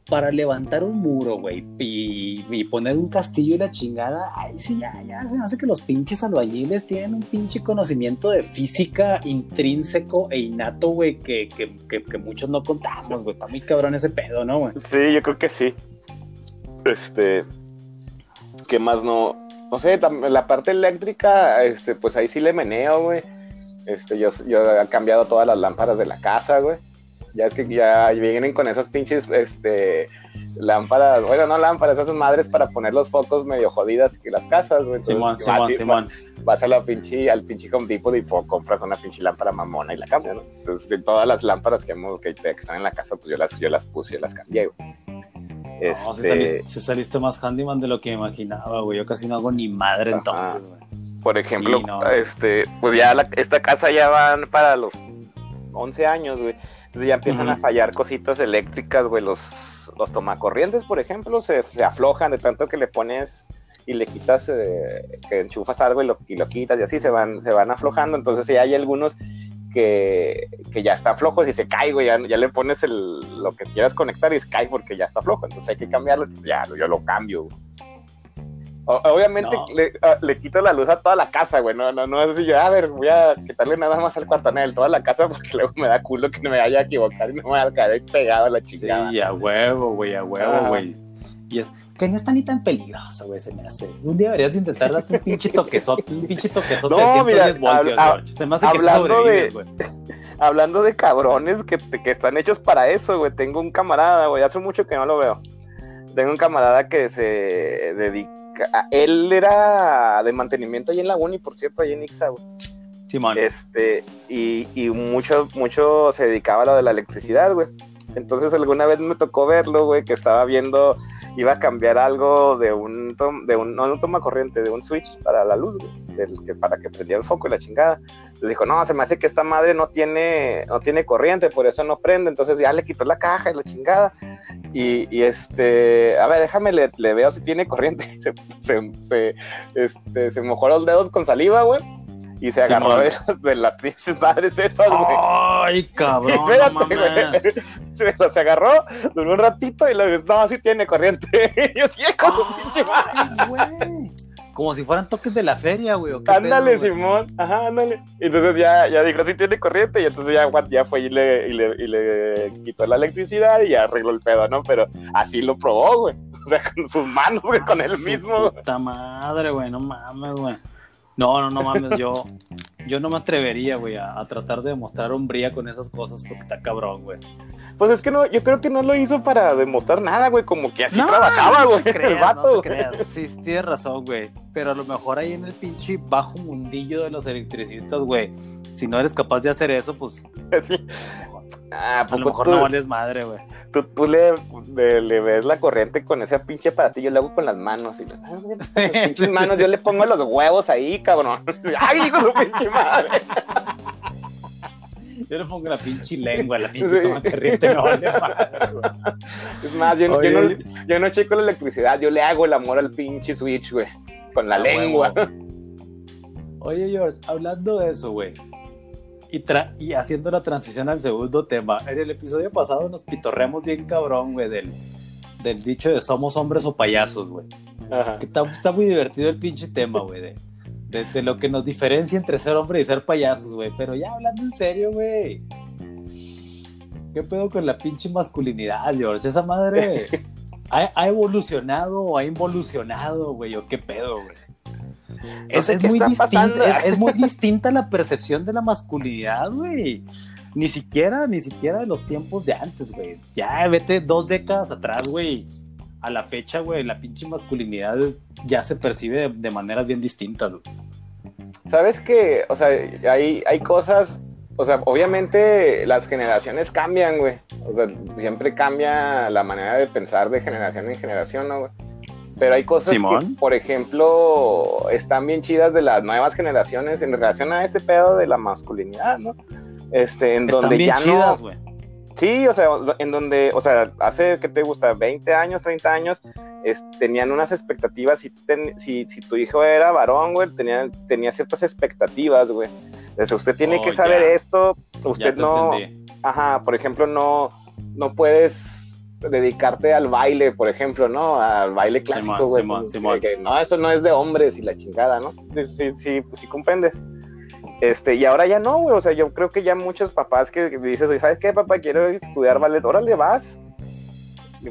para levantar un muro, güey, y, y poner un castillo y la chingada, ahí sí ya, ya se me hace que los pinches albañiles tienen un pinche conocimiento de física intrínseco e innato, güey, que, que, que, que muchos no contamos, güey. Está muy cabrón ese pedo, ¿no, güey? Sí, yo creo que sí. Este, ¿qué más no? No sé, la parte eléctrica, este, pues ahí sí le meneo, güey. Este, yo, yo he cambiado todas las lámparas de la casa, güey. Ya es que ya vienen con esas pinches, este, lámparas, bueno, no lámparas, esas madres para poner los focos medio jodidas que las casas, güey. Entonces, Simón, vas Simón, y- Simón. Vas a la pinche, al pinche Home Depot y po- compras una pinche lámpara mamona y la cambias, ¿no? Entonces, en todas las lámparas que, hemos, que, que están en la casa, pues yo las, yo las puse, yo las cambié, güey. No, Este, saliste, si saliste más handyman de lo que imaginaba, güey. Yo casi no hago ni madre entonces, güey. por ejemplo, Sí, no. este, pues ya la- esta casa ya van para los 11 años, güey. Entonces ya empiezan a fallar cositas eléctricas, güey. Los, los tomacorrientes, por ejemplo, se, se aflojan de tanto que le pones y le quitas, eh, que enchufas algo y lo, y lo quitas y así se van, se van aflojando. Entonces ya hay algunos que, que ya están flojos y se cae, güey. Ya, ya le pones el, lo que quieras conectar y se cae porque ya está flojo. Entonces hay que cambiarlo. Entonces ya yo lo cambio, güey. obviamente ah, le, quito la luz a toda la casa, güey. No, no, no es así, a ver, voy a quitarle nada más al cuartonel, toda la casa, (laughs) porque luego me da culo que no me vaya a equivocar y no me vaya a caer pegado a la chingada. Sí, a huevo, güey, a huevo, güey. Y es que no está ni tan peligroso, güey, se me hace. Un día deberías de intentar darte un pinche toquezote, un pinche toquezote (laughs) no, de 110 voltios, Se me hace hablando que de, (laughs) Hablando de cabrones que, que están hechos para eso, güey. Tengo un camarada, güey, hace mucho que no lo veo. Tengo un camarada que se dedica él era de mantenimiento ahí en la Uni, por cierto, ahí en Ixa, güey. Este, y, y mucho, mucho se dedicaba a lo de la electricidad, güey. Entonces alguna vez me tocó verlo, güey, que estaba viendo, iba a cambiar algo de un, de un no, toma corriente, de un switch para la luz, güey, que, para que prendiera el foco y la chingada. Entonces dijo, no, se me hace que esta madre no tiene, no tiene corriente, por eso no prende. Entonces ya le quitó la caja y la chingada. Y, este, a ver, déjame, le, veo si tiene corriente. (laughs) Se, se, este, se mojó los dedos con saliva, güey y se agarró de, de, las pinches madres esas, güey. Ay, (laughs) cabrón. Espérate, güey. Se (laughs) los agarró, duró un ratito y luego, no, sí tiene corriente. y (laughs) yo, sí, con su pinche madre. Como si fueran toques de la feria, güey. Ándale, Simón. Ajá, ándale. Y entonces ya, ya dijo, sí tiene corriente. Y entonces ya, ya fue y le, y, le, y le quitó la electricidad y arregló el pedo, ¿no? Pero así lo probó, güey. O sea, con sus manos, güey, con él mismo. Puta madre, güey, no mames, güey. No, no, no mames, yo, yo no me atrevería, güey, a, tratar de demostrar hombría con esas cosas porque está cabrón, güey. Pues es que no, yo creo que no lo hizo para demostrar nada, güey, como que así trabajaba, güey. el vato, no creas, sí, tienes razón, güey. Pero a lo mejor ahí en el pinche bajo mundillo de los electricistas, güey, si no eres capaz de hacer eso, pues. (laughs) Sí. Ah, a lo mejor no vales madre, güey. Tú, tú le, le, ves la corriente con ese pinche aparatillo, lo hago con las manos. Y, (laughs) pinches manos, yo le pongo los huevos ahí, cabrón. (laughs) Ay, hijo su pinche madre. Yo le pongo la pinche lengua, la pinche sí. corriente, no vale madre, (laughs) Es más, yo, yo, no, yo no checo la electricidad, yo le hago el amor al pinche switch, güey. Con la lengua. Oye, George, hablando de eso, güey y, haciendo la transición al segundo tema, en el episodio pasado nos pitorreamos bien cabrón, güey, del, del dicho de somos hombres o payasos, güey. Que está, muy divertido el pinche tema, güey, de, de, lo que nos diferencia entre ser hombre y ser payasos, güey. Pero ya hablando en serio, güey. ¿Qué pedo con la pinche masculinidad, George? Esa madre (laughs) ha, ha evolucionado o ha involucionado, güey, o qué pedo, güey es, muy distinta, es, muy distinta la percepción de la masculinidad, güey. Ni siquiera, ni siquiera de los tiempos de antes, güey. Ya vete dos décadas atrás, güey. A la fecha, güey, la pinche masculinidad ya se percibe de, maneras bien distintas, güey. Sabes que, o sea, hay, hay cosas, o sea, obviamente las generaciones cambian, güey. O sea, siempre cambia la manera de pensar de generación en generación, ¿no, güey? Pero hay cosas que, por ejemplo, están bien chidas de las nuevas generaciones en relación a ese pedo de la masculinidad, ¿no? Este, en donde ya no. Sí, o sea, en donde, o sea, hace, ¿qué te gusta? 20 años, 30 años, tenían unas expectativas. Si, si, si, tu hijo era varón, güey, tenía, tenía ciertas expectativas, güey. Entonces, usted tiene que oh, saber esto, usted no. Ajá, por ejemplo, no, no puedes dedicarte al baile, por ejemplo, ¿no? Al baile clásico, güey. no, eso no es de hombres y la chingada, ¿no? Sí, sí, pues sí comprendes. Este, y ahora ya no, güey. O sea, yo creo que ya muchos papás que dices, ¿sabes qué, papá? Quiero estudiar ballet. Órale, vas.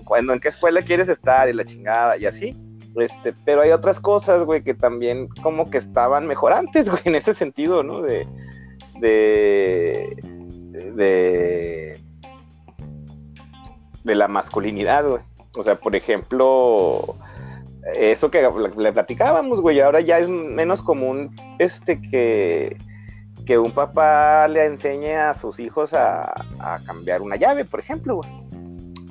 Cuando, ¿En qué escuela quieres estar? Y la chingada, y así. Este, pero hay otras cosas, güey, que también como que estaban mejor antes, (laughs) güey, en ese sentido, ¿no? De. De. De de la masculinidad, güey. O sea, por ejemplo, eso que le platicábamos, güey, ahora ya es menos común este que, que un papá le enseñe a sus hijos a, cambiar una llave, por ejemplo, güey.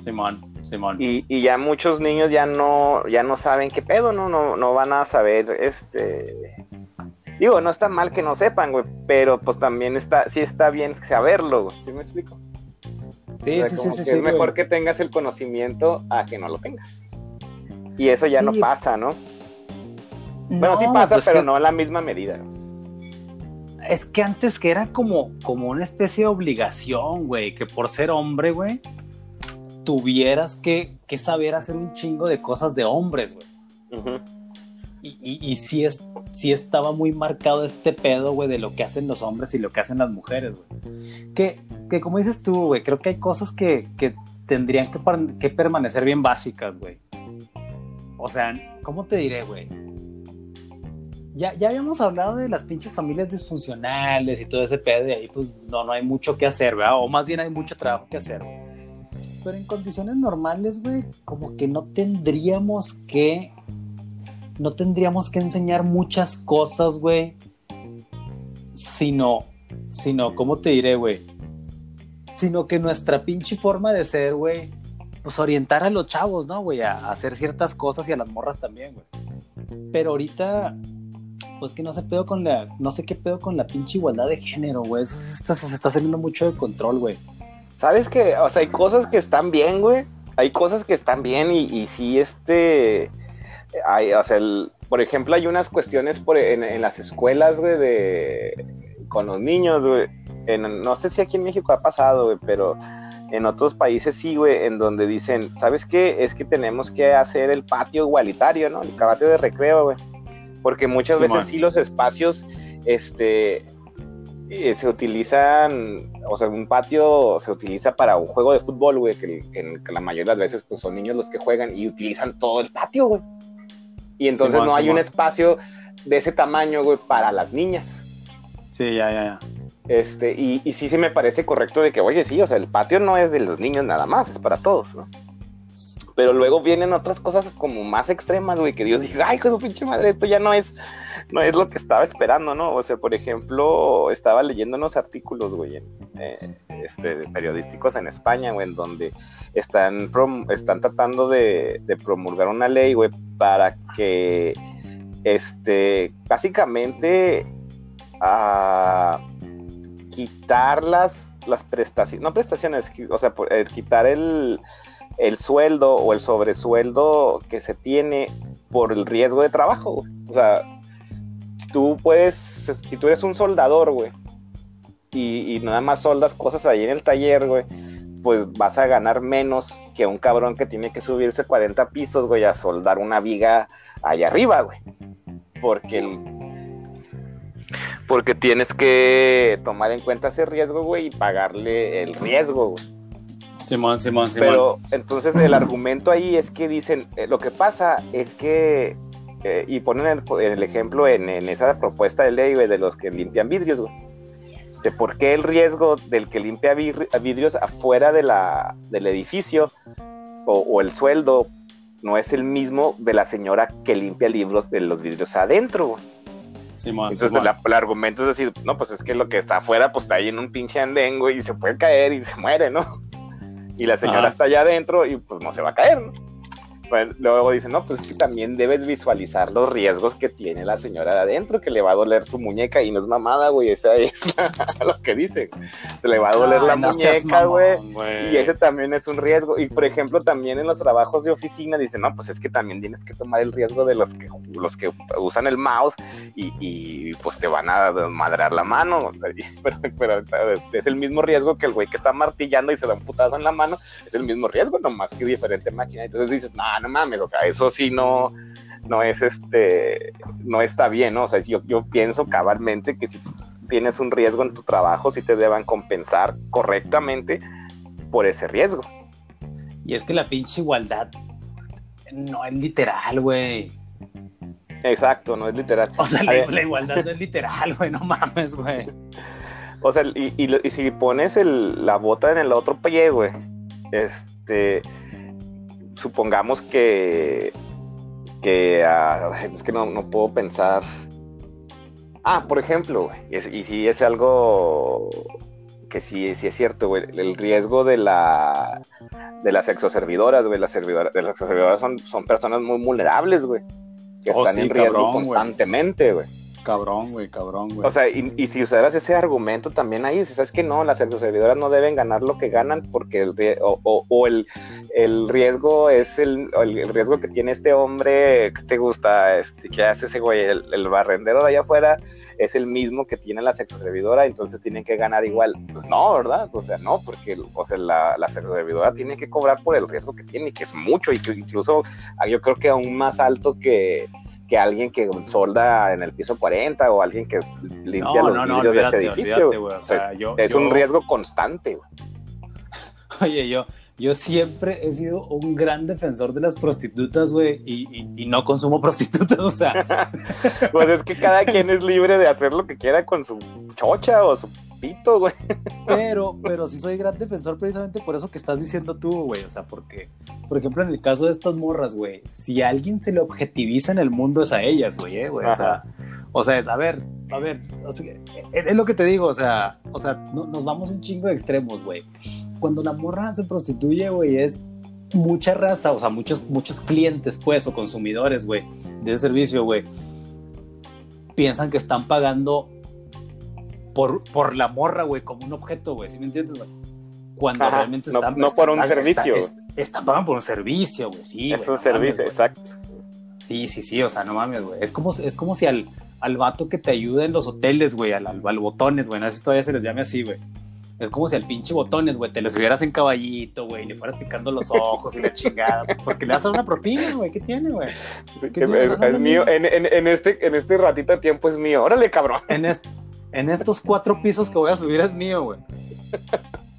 Simón, Simón. Y, y, ya muchos niños ya no, ya no saben qué pedo, ¿no? No, no van a saber, este... Digo, no está mal que no sepan, güey, pero pues también está, sí está bien saberlo, güey. ¿Sí me explico? Sí, sí, sí, sí, Es mejor que tengas el conocimiento a que no lo tengas. Y eso ya no pasa, ¿no? bueno, sí pasa, pues pero no en la misma medida. Es que antes que era como, como una especie de obligación, güey, que por ser hombre, güey, tuvieras que, saber hacer un chingo de cosas de hombres, güey. Y, y, sí, es, sí estaba muy marcado este pedo, güey, de lo que hacen los hombres y lo que hacen las mujeres, güey. Que, que como dices tú, güey, creo que hay cosas que, que tendrían que, que permanecer bien básicas, güey. O sea, ¿cómo te diré, güey? Ya, ya habíamos hablado de las pinches familias disfuncionales y todo ese pedo, y ahí pues no, no hay mucho que hacer, ¿verdad? O más bien hay mucho trabajo que hacer, güey. Pero en condiciones normales, güey, como que no tendríamos que no tendríamos que enseñar muchas cosas, güey, sino, sino, ¿cómo te diré, güey? Sino que nuestra pinche forma de ser, güey, pues orientar a los chavos, ¿no, güey? A, hacer ciertas cosas y a las morras también, güey. Pero ahorita, pues que no sé pedo con la, no sé qué pedo con la pinche igualdad de género, güey. Eso se está, saliendo mucho de control, güey. ¿Sabes qué? O sea, hay cosas que están bien, güey. Hay cosas que están bien y, y sí, este hay, o sea, por ejemplo, hay unas cuestiones por, en, las escuelas, güey, de, con los niños, güey. no sé si aquí en México ha pasado, güey, pero en otros países sí, güey, en donde dicen, ¿sabes qué? Es que tenemos que hacer el patio igualitario, ¿no? El patio de recreo, güey. Porque muchas veces sí los espacios, este, eh, se utilizan, o sea, un patio se utiliza para un juego de fútbol, güey, que, que, la mayoría de las veces pues, son niños los que juegan y utilizan todo el patio, güey y entonces no hay un espacio de ese tamaño, güey, para las niñas. Sí, ya, ya, ya. Este, y, y sí se me parece correcto de que, oye, sí, o sea, el patio no es de los niños nada más, es para todos, ¿no? Pero luego vienen otras cosas como más extremas, güey, que Dios diga, ay, hijo pinche madre, esto ya no es, no es lo que estaba esperando, ¿no? O sea, por ejemplo, estaba leyendo unos artículos, güey, eh, este, periodísticos en España, güey, en donde están, están tratando de, promulgar una ley, güey, para que, este, básicamente, a quitar las, las prestaciones, no prestaciones, o sea, eh, quitar el el sueldo o el sobresueldo que se tiene por el riesgo de trabajo, O sea, tú puedes, si tú eres un soldador, güey, y, nada más soldas cosas ahí en el taller, güey, pues vas a ganar menos que un cabrón que tiene que subirse 40 pisos, güey, a soldar una viga allá arriba, güey. Porque porque tienes que tomar en cuenta ese riesgo, güey, y pagarle el riesgo, güey. Simón, Simón, Simón. Pero entonces el argumento ahí es que dicen, eh, lo que pasa es que, eh, y ponen el, ejemplo en, esa propuesta de ley, güey, de los que limpian vidrios, güey. De por qué el riesgo del que limpia vidrios afuera de la, del edificio o, el sueldo no es el mismo de la señora que limpia libros de los vidrios adentro. Simón, Entonces el argumento es decir, no, pues es que lo que está afuera, pues está ahí en un pinche andén, güey, y se puede caer y se muere, ¿no? y la señora está allá adentro y pues no se va a caer, ¿no? Luego dicen, no, pues es que también debes visualizar los riesgos que tiene la señora de adentro, que le va a doler su muñeca y no es mamada, güey, esa (laughs) es lo que dicen. Se le va a doler la muñeca, güey. Y ese también es un riesgo. Y por ejemplo, también en los trabajos de oficina dicen, no, pues es que también tienes que tomar el riesgo de los que, los que usan el mouse y, pues te van a madrar la mano. (laughs) pero, es el mismo riesgo que el güey que está martillando y se da un putazo en la mano, es el mismo riesgo, nomás que diferente máquina. Entonces dices, no, no mames, o sea, eso sí no, no es este, no está bien, ¿no? O sea, yo, yo pienso cabalmente que si tienes un riesgo en tu trabajo, sí te deban compensar correctamente por ese riesgo. Y es que la pinche igualdad no es literal, güey. Exacto, no es literal. O sea, la, igualdad no es literal, güey, no mames, güey. O sea, y, y, si pones el, la bota en el otro pie, güey, este, supongamos que, que ah, es que no, puedo pensar. Ah, por ejemplo, y, si es algo que sí, sí es cierto, güey, el riesgo de la de las exoservidoras, güey, las servidoras, las exoservidoras son, son personas muy vulnerables, güey, que oh, están en riesgo constantemente, güey. Cabrón, güey, cabrón, güey. O sea, y, si usaras ese argumento también ahí, si sabes que no, las servidoras no deben ganar lo que ganan porque el, o, o, el, el, riesgo es el, el, riesgo que tiene este hombre que te gusta, este, que hace ese güey, el, barrendero de allá afuera, es el mismo que tiene la sexoservidora, entonces tienen que ganar igual. Pues no, ¿verdad? O sea, no, porque o sea, la, la sexoservidora tiene que cobrar por el riesgo que tiene, que es mucho y que incluso ah, yo creo que aún más alto que que alguien que solda en el piso 40 o alguien que limpia los vidrios de ese edificio. es un riesgo constante. Oye, yo, yo siempre he sido un gran defensor de las prostitutas, güey, y, no consumo (laughs) prostitutas, o sea. (laughs) pues es que cada quien es libre de hacer lo que quiera con su chocha o su pito, güey. (laughs) Pero, pero sí soy gran defensor precisamente por eso que estás diciendo tú, güey, o sea, porque, por ejemplo, en el caso de estas morras, güey, si a alguien se le objetiviza en el mundo es a ellas, güey, eh, güey, o sea, o sea, es, a ver, a ver, es, lo que te digo, o sea, o sea, nos vamos un chingo de extremos, güey cuando la morra se prostituye, güey, es mucha raza, o sea, muchos, muchos clientes, pues, o consumidores, güey, de ese servicio, güey, piensan que están pagando por, por la morra, güey, como un objeto, güey, ¿sí me entiendes, güey? Cuando realmente están... No, por un servicio. Están, pagando por un servicio, güey, sí. Es un servicio, exacto. Sí, sí, sí, o sea, no mames, güey. Es como, es como si al, al vato que te ayuda en los hoteles, güey, al, al, al botones, güey, no sé si todavía se les llame así, güey es como si al pinche botones, güey, te lo subieras en caballito, güey, le fueras picando los ojos y la chingada. Pues, porque le vas a dar una propina, güey. ¿Qué tiene, güey? es, mío. En, en, este, en este ratito de tiempo es mío. Órale, cabrón. En, en estos cuatro pisos que voy a subir es mío, güey. (laughs)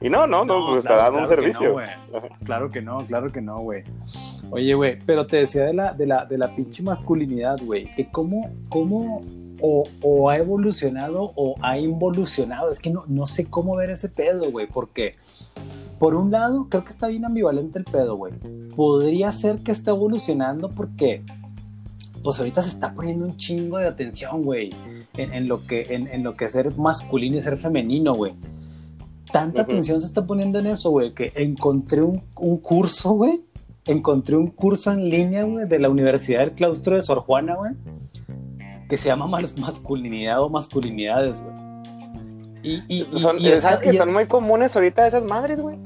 Y no, no, no, pues está dando un servicio. claro que no, claro que no, güey. Oye, güey, pero te decía de la, de la, de la pinche masculinidad, güey, que cómo, cómo o, ha evolucionado o ha involucionado. Es que no, no sé cómo ver ese pedo, güey, porque por un lado creo que está bien ambivalente el pedo, güey. Podría ser que está evolucionando porque pues ahorita se está poniendo un chingo de atención, güey, en, lo que en, lo que es ser masculino y ser femenino, güey. Tanta atención se está poniendo en eso, güey, que encontré un, un curso, güey. Encontré un curso en línea, güey, de la Universidad del Claustro de Sor Juana, güey que se llama masculinidad o masculinidades, güey. Y, y, son, ¿Sabes que son muy comunes ahorita esas madres, güey?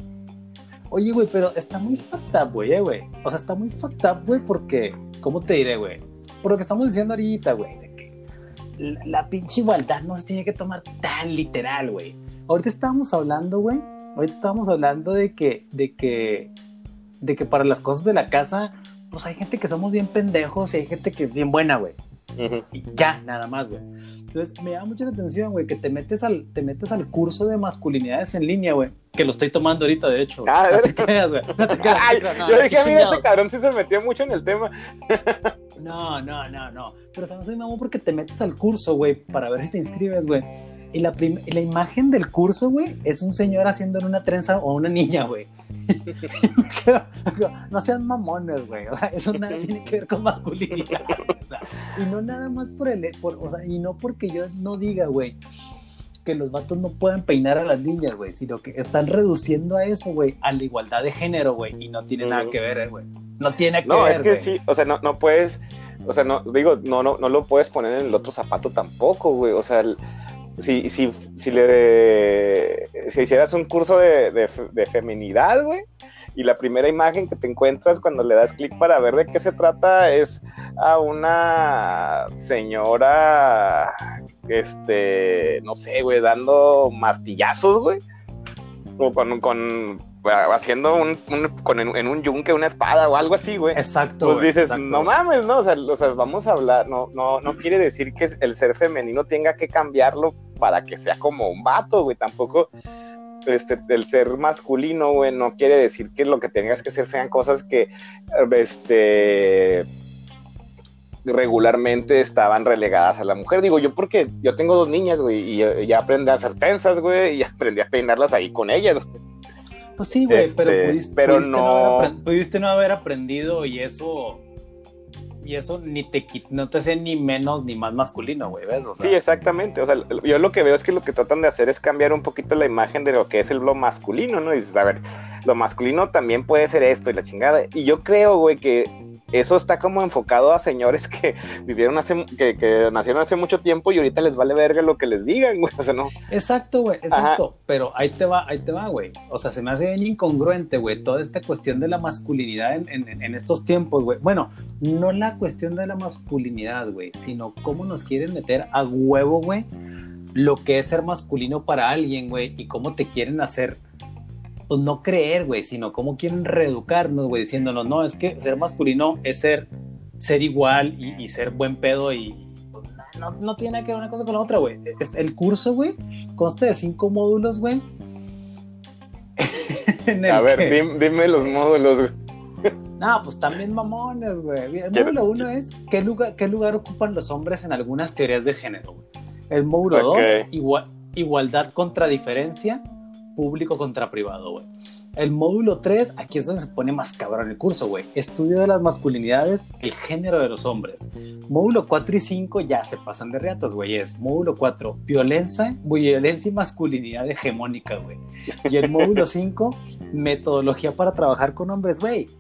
Oye, güey, pero está muy fucked up, güey, eh, güey. O sea, está muy fucked up, güey, porque, ¿cómo te diré, güey? Por lo que estamos diciendo ahorita, güey, de que la, pinche igualdad no se tiene que tomar tan literal, güey. Ahorita estábamos hablando, güey, ahorita estábamos hablando de que, de que, de que para las cosas de la casa, pues hay gente que somos bien pendejos y hay gente que es bien buena, güey. Y ya, nada más, güey. Entonces, me llama mucha atención, güey, que te metes, al, te metes al curso de masculinidades en línea, güey. Que lo estoy tomando ahorita, de hecho. Ah, no te creas, güey. No te yo dije, mira, este cabrón sí se metió mucho en el tema. (laughs) no, no, no, no. Pero, ¿sabes? Me amo porque te metes al curso, güey, para ver si te inscribes, güey. Y la, la imagen del curso, güey, es un señor haciendo una trenza o una niña, güey. (laughs) no sean mamones, güey. O sea, eso nada (laughs) tiene que ver con masculinidad. O sea, y no nada más por el. o sea, y no porque yo no diga, güey, que los vatos no pueden peinar a las niñas, güey, sino que están reduciendo a eso, güey, a la igualdad de género, güey. Y no tiene nada que ver, eh, güey. No tiene que ver. No, es que sí, o sea, no, no puedes. O sea, no, digo, no, no, no lo puedes poner en el otro zapato tampoco, güey. O sea, el, si, si, si, le, si hicieras un curso de, de, feminidad, güey, y la primera imagen que te encuentras cuando le das clic para ver de qué se trata es a una señora, este, no sé, güey, dando martillazos, güey, o con, con haciendo un, con, en, un yunque una espada o algo así, güey. Exacto. Pues dices, no mames, ¿no? O sea, o sea, vamos a hablar, no, no, no quiere decir que el ser femenino tenga que cambiarlo para que sea como un vato, güey. Tampoco este, el ser masculino, güey, no quiere decir que lo que tengas que hacer sean cosas que, este regularmente estaban relegadas a la mujer. Digo yo porque yo tengo dos niñas, güey, y ya aprendí a hacer tensas, güey, y (laughs) aprendí a peinarlas ahí con ellas. Pues sí, güey, pero, este, pudiste, pero no... pudiste no haber aprendido y eso y eso ni te no te hace ni menos ni más masculino, güey, ¿ves? sí, exactamente. O sea, yo lo que veo es que lo que tratan de hacer es cambiar un poquito la imagen de lo que es el lo masculino, ¿no? Y dices, a ver, lo masculino también puede ser esto y la chingada. Y yo creo, güey, que eso está como enfocado a señores que vivieron hace, que, que, nacieron hace mucho tiempo y ahorita les vale verga lo que les digan, (laughs) güey. O sea, no. Exacto, güey, exacto. Pero ahí te va, ahí te va, güey. O sea, se me hace bien incongruente, güey, toda esta cuestión de la masculinidad en, en, estos tiempos, güey. Bueno, no la cuestión de la masculinidad, güey, sino cómo nos quieren meter a huevo, güey, lo que es ser masculino para alguien, güey, y cómo te quieren hacer pues no creer, güey, sino cómo quieren reeducarnos, güey, diciéndonos, no, es que ser masculino es ser ser igual y, ser buen pedo y pues, no, no, tiene nada que ver una cosa con la otra, güey. El curso, güey, consta de cinco módulos, güey. (laughs) A ver, dime, los módulos, güey. No, pues también mamones, güey. El módulo uno es ¿qué lugar, qué lugar ocupan los hombres en algunas teorías de género, güey. El módulo dos, igual, igualdad contra diferencia, público contra privado, güey. El módulo 3, aquí es donde se pone más cabrón el curso, güey. Estudio de las masculinidades, el género de los hombres. Módulo 4 y 5 ya se pasan de reatas, güey. Es módulo 4, violencia, violencia y masculinidad hegemónica, güey. Y el módulo 5, metodología para trabajar con hombres, güey.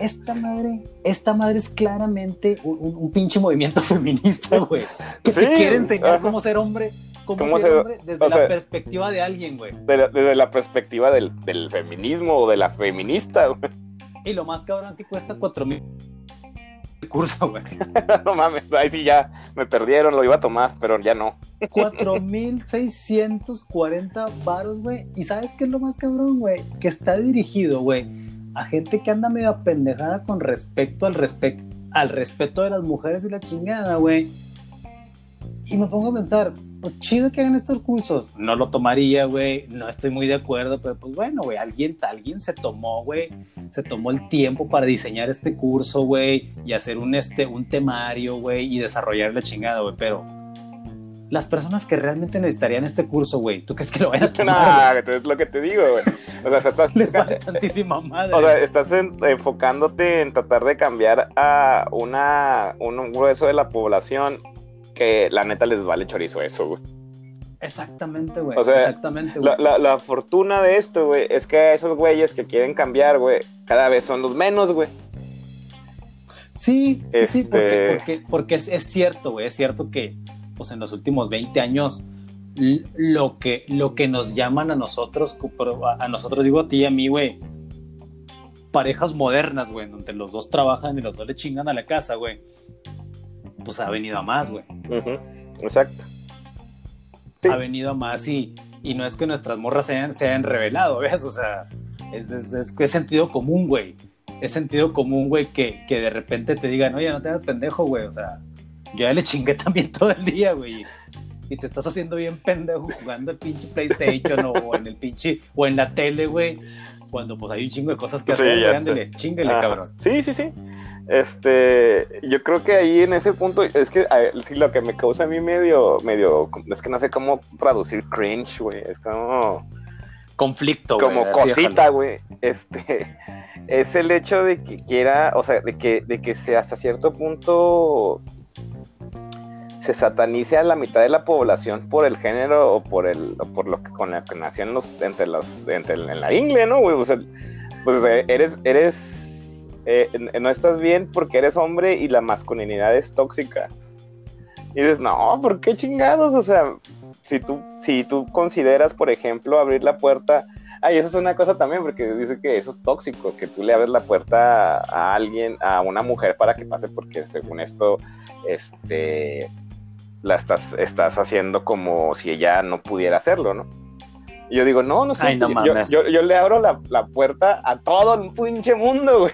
Esta madre, esta madre es claramente un, pinche movimiento (laughs) feminista, güey. Que te quiere enseñar cómo ser hombre ¿Cómo, ser hombre desde la perspectiva de alguien, güey? desde la perspectiva del, feminismo o de la feminista, güey. Y lo más cabrón es que cuesta cuatro mil el curso, güey. (laughs) no mames, ahí sí ya me perdieron, lo iba a tomar, pero ya no. 4.640 (laughs) varos, güey. ¿Y sabes qué es lo más cabrón, güey? Que está dirigido, güey, a gente que anda medio pendejada con respecto al, al respeto de las mujeres y la chingada, güey. Y me pongo a pensar, pues chido que hagan estos cursos. No lo tomaría, güey, no estoy muy de acuerdo, pero pues bueno, güey, alguien, alguien se tomó, güey, se tomó el tiempo para diseñar este curso, güey, y hacer un, este, un temario, güey, y desarrollar la chingada, güey, pero las personas que realmente necesitarían este curso, güey, ¿tú crees que lo vayan a tomar? No, es lo que te digo, güey. O sea, estás, Les vale tantísima madre. O sea, estás enfocándote en tratar de cambiar a una, un grueso de la población que la neta les vale chorizo eso, güey. Exactamente, güey. O sea, Exactamente, güey. La, fortuna de esto, güey, es que esos güeyes que quieren cambiar, güey, cada vez son los menos, güey. Sí, sí, sí, porque, este porque, es, cierto, güey, es cierto que, pues en los últimos 20 años, lo que, lo que nos llaman a nosotros, a nosotros digo a ti y a mí, güey, parejas modernas, güey, donde los dos trabajan y los dos le chingan a la casa, güey pues ha venido a más, güey. Exacto. Ha venido a más y, y no es que nuestras morras se hayan, revelado, (laughs) ¿ves? O sea, es, es, es, sentido común, güey. Es sentido común, güey, que, que de repente te digan, oye, no te hagas pendejo, güey. O sea, yo ya le chingué (laughs) también todo el día, güey. Y te estás haciendo bien pendejo jugando el pinche PlayStation o en el pinche, o en la tele, güey. Cuando pues hay un chingo de cosas que hacer, ándale, chingale, cabrón. Sí, sí, sí. Este, yo creo que ahí en ese punto, es que sí, lo que me causa a mí medio, medio, es que no sé cómo traducir cringe, güey, es como... Conflicto, Como cosita, güey. Este, es el hecho de que quiera, o sea, de que, de que sea hasta cierto punto se satanice a la mitad de la población por el género o por el, o por lo que con la que nacían los, entre las, entre en la ingle, ¿no, güey? O sea, pues eres, eres eh, no estás bien porque eres hombre y la masculinidad es tóxica. Y dices, no, ¿por qué chingados? O sea, si tú, si tú consideras, por ejemplo, abrir la puerta, ay, eso es una cosa también, porque dice que eso es tóxico, que tú le abres la puerta a alguien, a una mujer para que pase, porque según esto, este, la estás, estás haciendo como si ella no pudiera hacerlo, ¿no? Y yo digo, no, no sé, yo, yo, le abro la, la puerta a todo el pinche mundo, güey.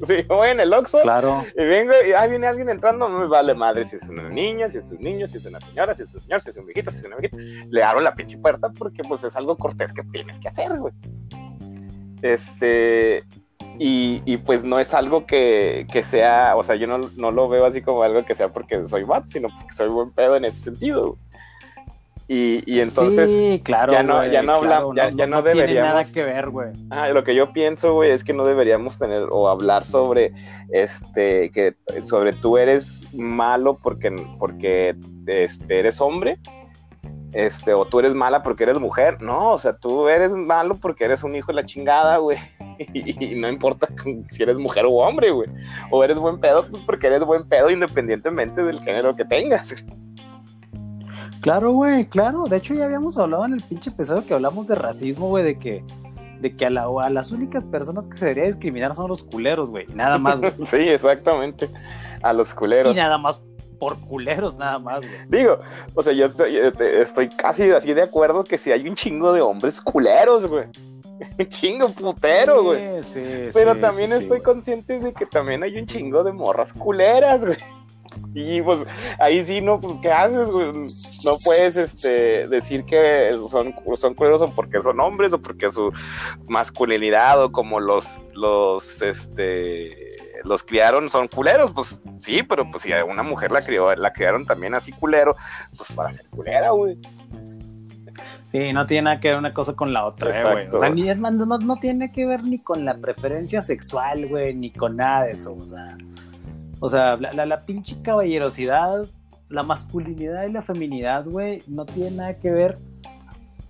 (laughs) Si voy en el Oxxo claro. y vengo y ahí viene alguien entrando, no me vale madre si es una niña, si es un niño, si es una señora, si es un señor, si es un viejito, si es una viejita. Le abro la pinche puerta porque pues es algo cortés que tienes que hacer, güey. Este, y, y, pues no es algo que, que, sea, o sea, yo no, no, lo veo así como algo que sea porque soy bad, sino porque soy buen pedo en ese sentido. Y, entonces claro, ya no, ya no hablamos, ya, no, deberíamos. Tiene nada que ver, güey. Ah, lo que yo pienso, güey, es que no deberíamos tener o hablar sobre este que sobre tú eres malo porque, porque este, eres hombre. Este, o tú eres mala porque eres mujer. No, o sea, tú eres malo porque eres un hijo de la chingada, güey. (laughs) Y, no importa si eres mujer o hombre, güey. O eres buen pedo pues, porque eres buen pedo independientemente del género que tengas. Claro, güey, claro. De hecho, ya habíamos hablado en el pinche episodio que hablamos de racismo, güey, de que, de que a, las únicas personas que se debería discriminar son los culeros, güey. Nada más, güey. (laughs) sí, exactamente. A los culeros. Y nada más por culeros, nada más, güey. Digo, o sea, yo estoy, casi así de acuerdo que si hay un chingo de hombres culeros, güey. (laughs) chingo putero, güey. Pero también estoy consciente de que también hay un chingo de morras culeras, güey. (laughs) Y pues ahí sí, ¿no? Pues ¿qué haces, güey? No puedes este, decir que son, son culeros o porque son hombres o porque su masculinidad o como los, los, este, los criaron son culeros, pues sí, pero pues si a una mujer la crió, la criaron también así culero, pues para ser culera, güey. Sí, no tiene nada que ver una cosa con la otra, güey. o sea, ni es no, no, tiene que ver ni con la preferencia sexual, güey, ni con nada de eso. O sea, o sea la, la, pinche caballerosidad, la masculinidad y la feminidad, güey, no tiene nada que ver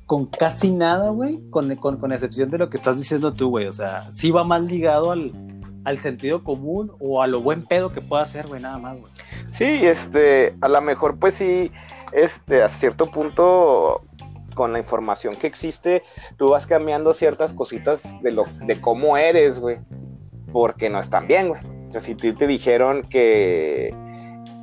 con casi nada, güey, con, con, con, excepción de lo que estás diciendo tú, güey. O sea, sí va más ligado al, al sentido común o a lo buen pedo que pueda hacer, güey, nada más, güey. Sí, este, a lo mejor, pues sí, este, a cierto punto, con la información que existe, tú vas cambiando ciertas cositas de lo, de cómo eres, güey, porque no están bien, güey. Sea, si te dijeron que,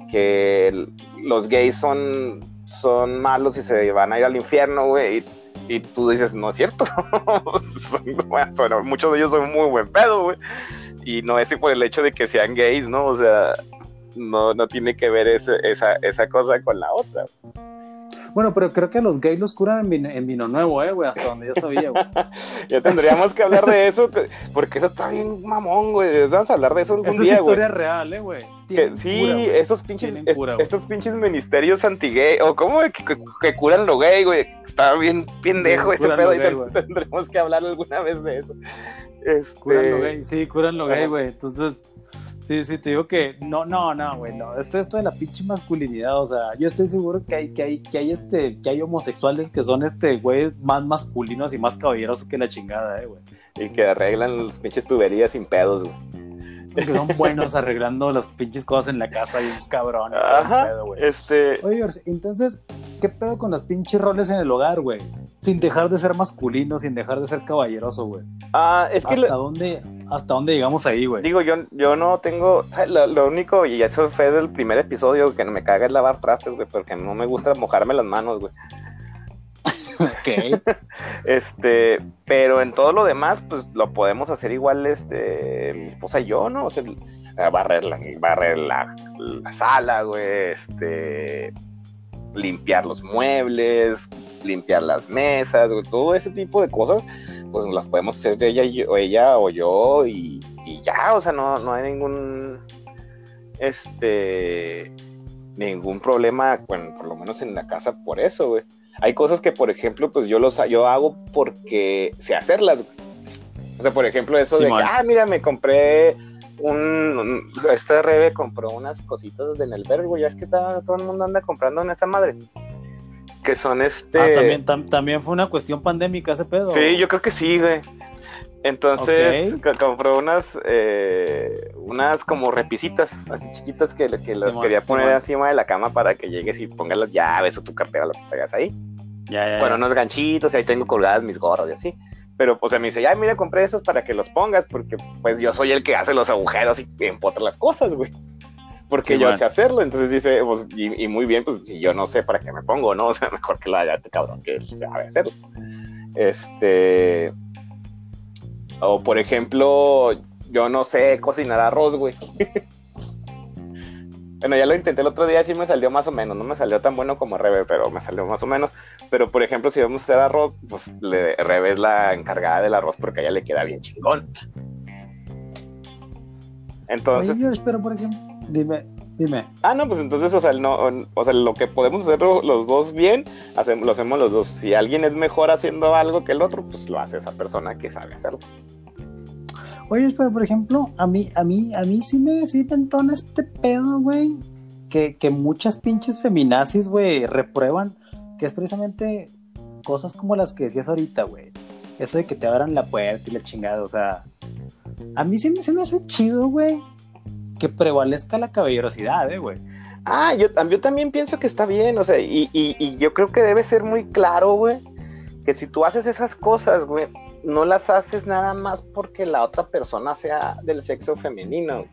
que los gays son, son malos y se van a ir al infierno, güey, y, tú dices, no es cierto, (laughs) muchos de ellos son muy buen pedo, güey y no es por el hecho de que sean gays, ¿no? O sea, no, no tiene que ver esa, esa cosa con la otra. Bueno, pero creo que los gays los curan en vino, nuevo, eh, güey, hasta donde yo sabía, güey. (laughs) ya tendríamos que hablar de eso, porque eso está bien mamón, güey. Vamos a hablar de eso algún día, güey. Es historia real, eh, güey. Sí, esos pinches, estos pinches ministerios anti-gay, o cómo que, curan lo gay, güey. Está bien pendejo ese pedo, y tendremos que hablar alguna vez de eso. Este... Curan lo gay, sí, curan lo gay, güey. Entonces, sí, sí, te digo que no, no, no, güey, no. Esto, de la pinche masculinidad, o sea, yo estoy seguro que hay, que hay, que hay este, que hay homosexuales que son este, güeyes más masculinos y más caballerosos que la chingada, eh, güey. Y que arreglan los pinches tuberías sin pedos, güey. Que son buenos arreglando las pinches cosas en la casa y un cabrón. Ajá, este... Oye, entonces, ¿qué pedo con las pinches roles en el hogar, güey? sin dejar de ser masculino, sin dejar de ser caballeroso, güey. Ah, es que... ¿Hasta, dónde, ¿Hasta dónde llegamos ahí, güey? Digo, yo, yo no tengo... Lo, único, y eso fue del primer episodio, que no me caga es lavar trastes, güey, porque no me gusta mojarme las manos, güey. Ok. (laughs) este, pero en todo lo demás, pues lo podemos hacer igual, este, mi esposa y yo, ¿no? O sea, barrer la, barrer la, la sala, güey, este, limpiar los muebles, limpiar las mesas, todo ese tipo de cosas, pues las podemos hacer ella, o ella o yo y, ya, o sea, no, no hay ningún, este, ningún problema, bueno, por lo menos en la casa por eso, güey. Hay cosas que, por ejemplo, pues yo los yo hago porque sé hacerlas, güey. O sea, por ejemplo, eso de que, ah, mira, me compré un, este Rebe compró unas cositas de Nelberg, güey, ya es que está, todo el mundo anda comprando en esa madre que son este... Ah, también, también fue una cuestión pandémica ese pedo. Sí, yo creo que sí, güey. Entonces compró unas, eh, unas como repisitas así chiquitas que, que las quería poner encima de la cama para que llegues y pongas las llaves o tu cartera, lo que traigas ahí. Ya, ya, bueno, unos ganchitos y ahí tengo colgadas mis gorros y así. Pero pues me dice, ya mira, compré esos para que los pongas porque pues yo soy el que hace los agujeros y empotra las cosas, güey porque yo sé hacerlo. Entonces dice, pues, y, muy bien, pues si yo no sé para qué me pongo, ¿no? (laughs) O sea, mejor que lo haga este cabrón que sabe hacerlo. Este. O por ejemplo, yo no sé cocinar arroz, güey. (laughs) bueno, ya lo intenté el otro día, sí me salió más o menos. No me salió tan bueno como Rebe, pero me salió más o menos. Pero por ejemplo, si vamos a hacer arroz, pues le, Rebe es la encargada del arroz porque a ella le queda bien chingón. Entonces. Oye, pero por ejemplo Dime, dime. Ah, no, pues entonces, o sea, no, o sea, lo que podemos hacer los dos bien, hacemos, lo hacemos los dos. Si alguien es mejor haciendo algo que el otro, pues lo hace esa persona que sabe hacerlo. Oye, pero por ejemplo, a mí, a mí, a mí sí me, sí me entona este pedo, güey. Que, que muchas pinches feminazis, güey, reprueban, que es precisamente cosas como las que decías ahorita, güey. Eso de que te abran la puerta y la chingada, o sea. A mí sí me, se me hace chido, güey que prevalezca la caballerosidad, eh, güey. Ah, yo, también pienso que está bien, o sea, y, y, yo creo que debe ser muy claro, güey, que si tú haces esas cosas, güey, no las haces nada más porque la otra persona sea del sexo femenino,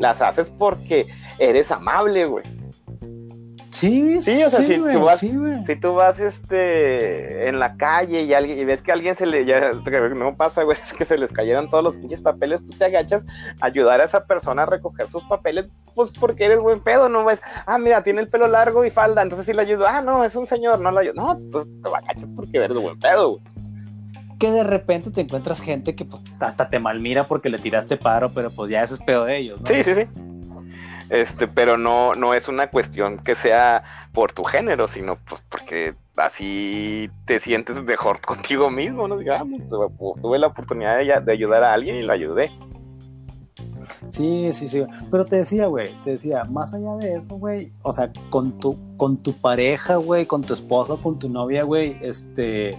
las haces porque eres amable, güey. Sí, sí, o sea, si, tú vas, si tú vas este en la calle y alguien y ves que a alguien se le ya no pasa, güey, (laughs) es que se les cayeron todos los pinches papeles, tú te agachas a ayudar a esa persona a recoger sus papeles, pues porque eres buen pedo, no ves, ah, mira, tiene el pelo largo y falda, entonces sí le ayudo, ah, no, es un señor, no le ayudo, no, tú te agachas porque eres buen pedo, güey. Que de repente te encuentras gente que pues hasta te malmira porque le tiraste paro, pero pues ya eso es pedo de ellos, ¿no? Sí, sí, sí este, pero no, no es una cuestión que sea por tu género, sino pues porque así te sientes mejor (laughs) contigo mismo, ¿no? Digamos, ah, pues, tuve la oportunidad de, ayudar a alguien y la ayudé. Sí, sí, sí. Pero te decía, güey, te decía, más allá de eso, güey, o sea, con tu, con tu pareja, güey, con tu esposo, con tu novia, güey, este,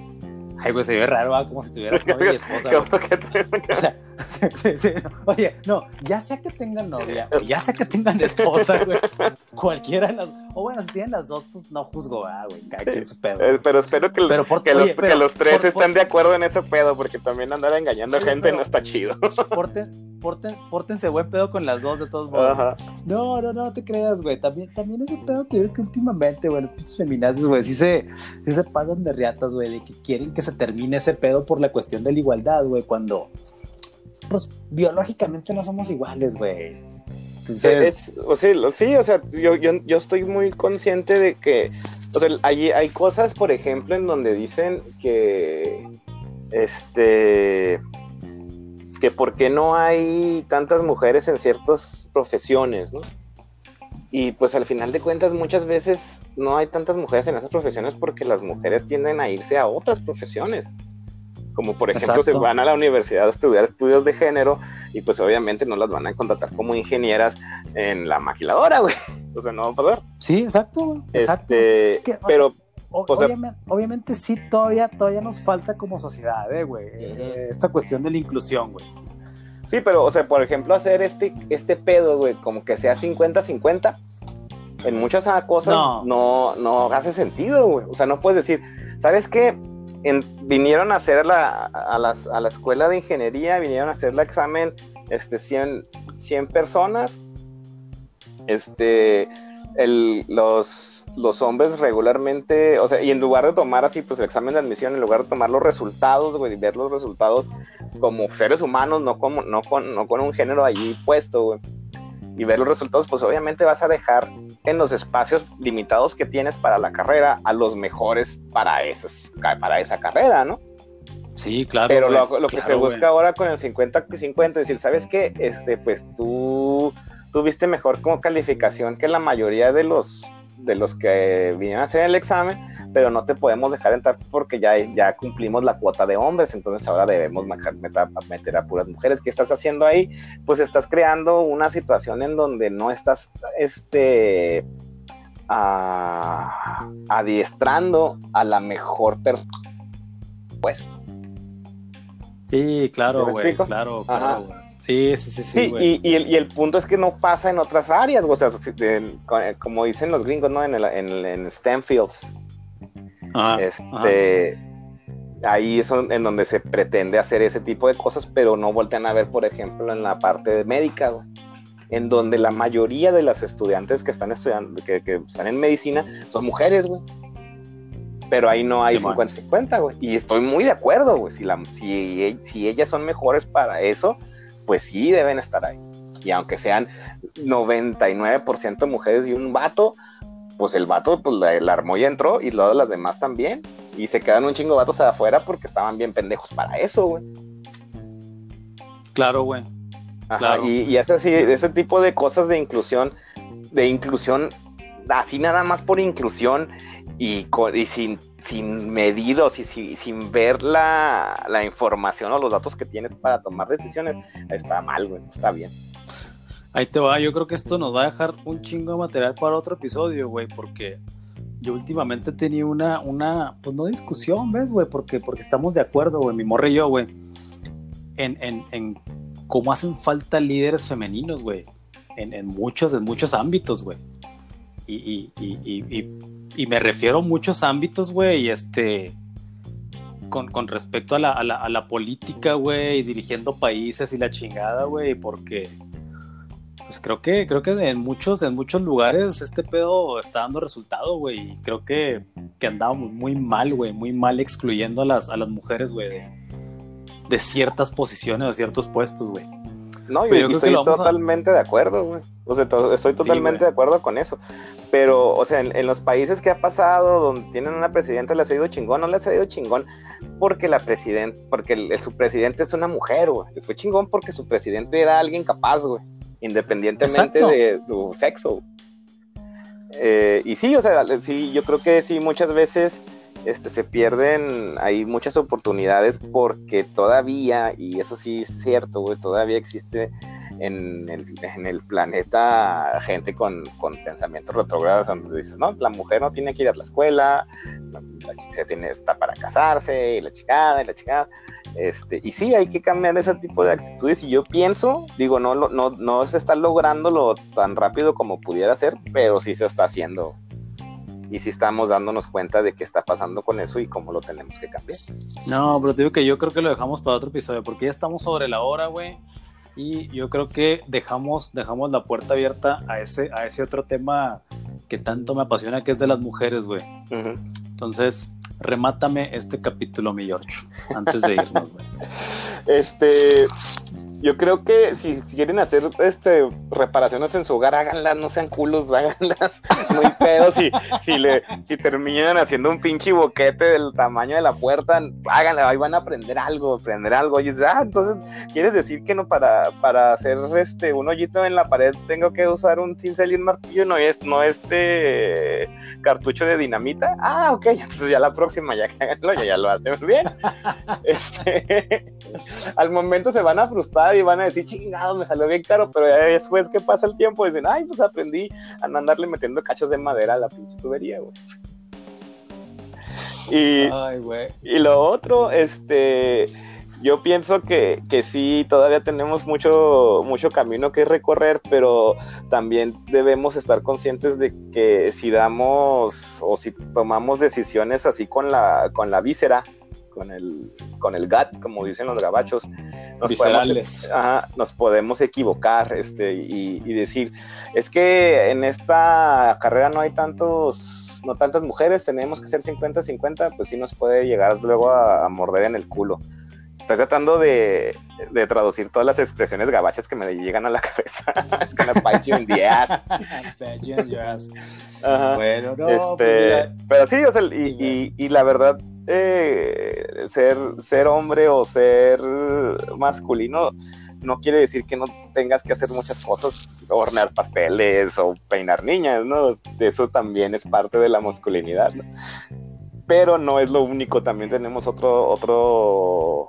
Ay, güey, se ve raro, ¿va? como si tuvieras novia y (laughs) esposa. o sea, sí, sí, Oye, no, ya sea que tengan novia, ya sea que tengan (laughs) esposa, güey. Cualquiera de las. O bueno, si tienen las dos, pues no juzgo, ah, güey. Sí. Eh, pero espero que, pero por, que, los, que los, tres estén de acuerdo en ese pedo, porque también andar engañando a gente no está chido. (laughs) Porten, porten, pórtense buen pedo con las dos, de todos modos. Ajá. No, no, no te creas, güey. También, también ese pedo te digo que últimamente, güey, los pinches feminazis, güey, sí se, sí se pasan de riatas, güey, de que quieren que se termine ese pedo por la cuestión de la igualdad, güey, cuando pues biológicamente no somos iguales, güey. O sí, o sea, yo, estoy muy consciente de que, o sea, hay, hay cosas, por ejemplo, en donde dicen que, este, que por qué no hay tantas mujeres en ciertas profesiones, ¿no? Y pues al final de cuentas muchas veces no hay tantas mujeres en esas profesiones porque las mujeres tienden a irse a otras profesiones como por ejemplo se van a la universidad a estudiar estudios de género y pues obviamente no las van a contratar como ingenieras en la maquiladora, güey. (laughs) O sea, no va a pasar. Sí, exacto, exacto. Este, pero... obviamente, sí, todavía, todavía nos falta como sociedad, eh, güey. Eh, esta cuestión de la inclusión, güey. Sí, pero, o sea, por ejemplo, hacer este, este pedo, güey, como que sea 50-50, en muchas cosas no. no, no hace sentido, güey. O sea, no puedes decir, ¿sabes qué? Vinieron a hacer la, a, las, a, la escuela de ingeniería, vinieron a hacer el examen este, 100, 100 personas. Este, el, los, los hombres regularmente, o sea, y en lugar de tomar así, pues el examen de admisión, en lugar de tomar los resultados, güey, ver los resultados como seres humanos, no, como, no, con, no con un género allí puesto, güey y ver los resultados, pues obviamente vas a dejar en los espacios limitados que tienes para la carrera a los mejores para, esas, para esa carrera, ¿no? Sí, claro. Pero lo, que se busca ahora con el 50-50 es decir, ¿sabes qué? Este, pues tú tuviste mejor como calificación que la mayoría de los de los que vinieron a hacer el examen, pero no te podemos dejar entrar porque ya, ya cumplimos la cuota de hombres, entonces ahora debemos meter, a puras mujeres. ¿Qué estás haciendo ahí? Pues estás creando una situación en donde no estás este, adiestrando a la mejor persona puesto. Sí, claro, güey, claro, claro, Sí, sí, sí. Sí, y, y, el, y, el, punto es que no pasa en otras áreas, o sea, como dicen los gringos, ¿no? En, el, en, en Stanfields. este, Ahí es en donde se pretende hacer ese tipo de cosas, pero no voltean a ver, por ejemplo, en la parte de médica, güey, en donde la mayoría de las estudiantes que están estudiando, que, que están en medicina, son mujeres, güey pero ahí no hay 50-50, güey. Y estoy muy de acuerdo, güey. Si, la, si, si, ellas son mejores para eso, pues sí deben estar ahí. Y aunque sean 99% mujeres y un vato, pues el vato, pues la, armó y entró, y luego las demás también. Y se quedan un chingo de vatos afuera porque estaban bien pendejos para eso, güey. Claro, güey. Claro. Y, y es así, ese tipo de cosas de inclusión, de inclusión, así nada más por inclusión y, sin sin medidos y sin, ver la, información o los datos que tienes para tomar decisiones, está mal, güey, está bien. Ahí te va, yo creo que esto nos va a dejar un chingo de material para otro episodio, güey, porque yo últimamente tenía una, una, pues no discusión, ¿ves, güey? Porque, porque estamos de acuerdo, güey, mi morre y yo, güey, en, en, en cómo hacen falta líderes femeninos, güey, en, en, muchos, en muchos ámbitos, güey. Y, y, y me refiero a muchos ámbitos, güey, este, con, con respecto a la, a la, a la política, güey, dirigiendo países y la chingada, güey, porque, pues creo que, creo que en muchos, en muchos lugares este pedo está dando resultado, güey. Creo que, que andábamos muy mal, güey, muy mal excluyendo a las, a las mujeres, güey, de, de ciertas posiciones, de ciertos puestos, güey. No, yo, estoy totalmente de acuerdo, güey. O sea, estoy totalmente de acuerdo con eso. Pero, o sea, en, los países que ha pasado, donde tienen una presidenta, les ha ido chingón, no les ha ido chingón porque la presidenta, porque su presidente es una mujer, güey. Les fue chingón porque su presidente era alguien capaz, güey. Independientemente de su sexo. Eh, y sí, o sea, sí, yo creo que sí, muchas veces este, se pierden hay muchas oportunidades porque todavía, y eso sí es cierto, güey, todavía existe en el, planeta gente con, con, pensamientos retrógrados donde dices, no, la mujer no tiene que ir a la escuela, la chica tiene, está para casarse, y la chingada, y la chingada. Este, y sí, hay que cambiar ese tipo de actitudes. Y yo pienso, digo, no, no, no se está lográndolo tan rápido como pudiera ser, pero sí se está haciendo y si estamos dándonos cuenta de qué está pasando con eso y cómo lo tenemos que cambiar. No, pero te digo que yo creo que lo dejamos para otro episodio, porque ya estamos sobre la hora, güey. Y yo creo que dejamos, dejamos la puerta abierta a ese, a ese otro tema que tanto me apasiona, que es de las mujeres, güey. Entonces, remátame este capítulo, mi George, antes de irnos, güey. (laughs) Este, yo creo que si quieren hacer este reparaciones en su hogar, háganlas, no sean culos, (laughs) háganlas muy pedos. Si, si, le, si terminan haciendo un pinche boquete del tamaño de la puerta, háganla, ahí van a aprender algo, aprender algo. Y ah, entonces, ¿quieres decir que no para, para hacer este un hoyito en la pared tengo que usar un cincel y un martillo, no es, no este cartucho de dinamita? Ah, ok, (laughs) entonces ya la próxima ya háganlo, ya, ya lo hacen bien. (laughs) Este, al momento se van a frustrar y van a decir, chingado, me salió bien caro, pero después que pasa el tiempo, dicen, ay, pues aprendí a andarle metiendo cachos de madera a la pinche tubería, güey. (laughs) Y, y lo otro, este, yo pienso que, que, sí, todavía tenemos mucho, mucho camino que recorrer, pero también debemos estar conscientes de que si damos o si tomamos decisiones así con la, con la víscera, con el, con el GAT, como dicen los gabachos, nos, podemos, nos podemos, equivocar este, y, decir, es que en esta carrera no hay tantos, no tantas mujeres, tenemos que ser 50-50, pues sí nos puede llegar luego a, morder en el culo. Estoy tratando de, de, traducir todas las expresiones gabachas que me llegan a la (laughs) cabeza. es que bite you in the ass. Bueno, no, este, pues pero sí, o sea, y, y, y la verdad, eh, ser, ser hombre o ser masculino no quiere decir que no tengas que hacer muchas cosas, hornear pasteles o peinar niñas, ¿no? Eso también es parte de la masculinidad, Pero no es lo único, también tenemos otro, otro,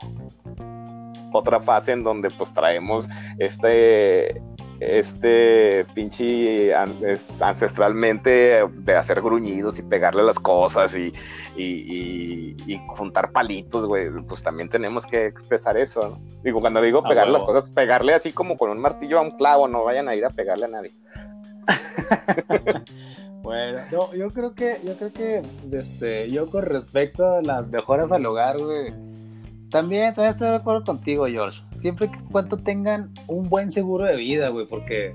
otra fase en donde pues traemos este este pinche ancestralmente de hacer gruñidos y pegarle las cosas y, juntar palitos, güey, pues también tenemos que expresar eso, ¿no? Digo, cuando digo pegarle las cosas, pegarle así como con un martillo a un clavo, no vayan a ir a pegarle a nadie. (laughs) bueno, yo creo que, yo creo que, este, yo con respecto a las mejoras al hogar, güey, también, también estoy de acuerdo contigo, George. Siempre que cuanto tengan un buen seguro de vida, güey, porque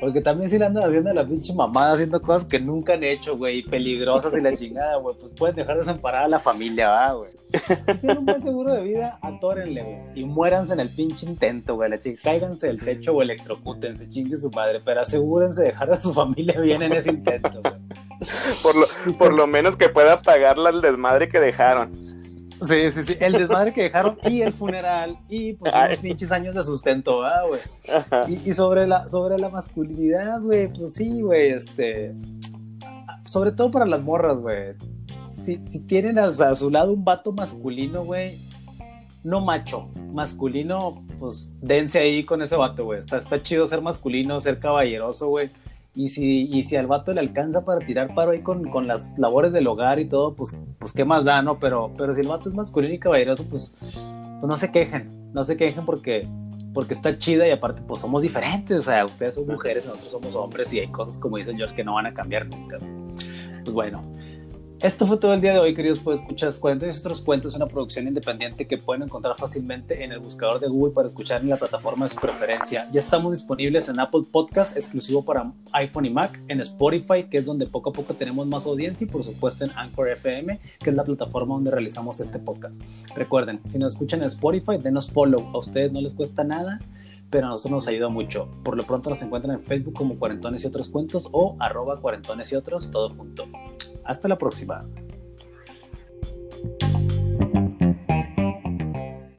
porque también si le andan haciendo la pinche mamada, haciendo cosas que nunca han hecho, güey, y peligrosas y la (laughs) chingada, güey, pues pueden dejar desamparada a la familia, va, güey. (laughs) Si tienen un buen seguro de vida, atórenle, güey, y muéranse en el pinche intento, güey, la chica, cáiganse del techo o electrocútense, chingue su madre, pero asegúrense de dejar a su familia bien en ese intento, güey. (laughs) Por lo, por lo menos que pueda pagarle al desmadre que dejaron. Sí, sí, sí. El desmadre que dejaron y el funeral y pues unos pinches años de sustento, ¿ah, güey? Y, sobre, la, sobre la masculinidad, güey, pues sí, güey, este. Sobre todo para las morras, güey. Si, tienen a, su lado un vato masculino, güey, no macho, masculino, pues dense ahí con ese vato, güey. Está, está chido ser masculino, ser caballeroso, güey. Y si, y si al vato le alcanza para tirar paro ahí con, con, las labores del hogar y todo, pues, pues qué más da, ¿no? Pero, pero si el vato es masculino y caballeroso, pues, pues no se quejen, no se quejen porque, porque está chida y aparte, pues somos diferentes, o sea, ustedes son mujeres, nosotros somos hombres y hay cosas, como dice George, que no van a cambiar nunca. Pues bueno, Esto fue todo el día de hoy, queridos pues escuchas 46 otros cuentos, una producción independiente que pueden encontrar fácilmente en el buscador de Google para escuchar en la plataforma de su preferencia. Ya estamos disponibles en Apple Podcast, exclusivo para iPhone y Mac, en Spotify, que es donde poco a poco tenemos más audiencia, y por supuesto en Anchor FM, que es la plataforma donde realizamos este podcast. Recuerden, si nos escuchan en Spotify, denos follow, a ustedes no les cuesta nada pero a nosotros nos ayuda mucho. Por lo pronto nos encuentran en Facebook como Cuarentones y otros cuentos o arroba cuarentones y otros, todo junto. Hasta la próxima.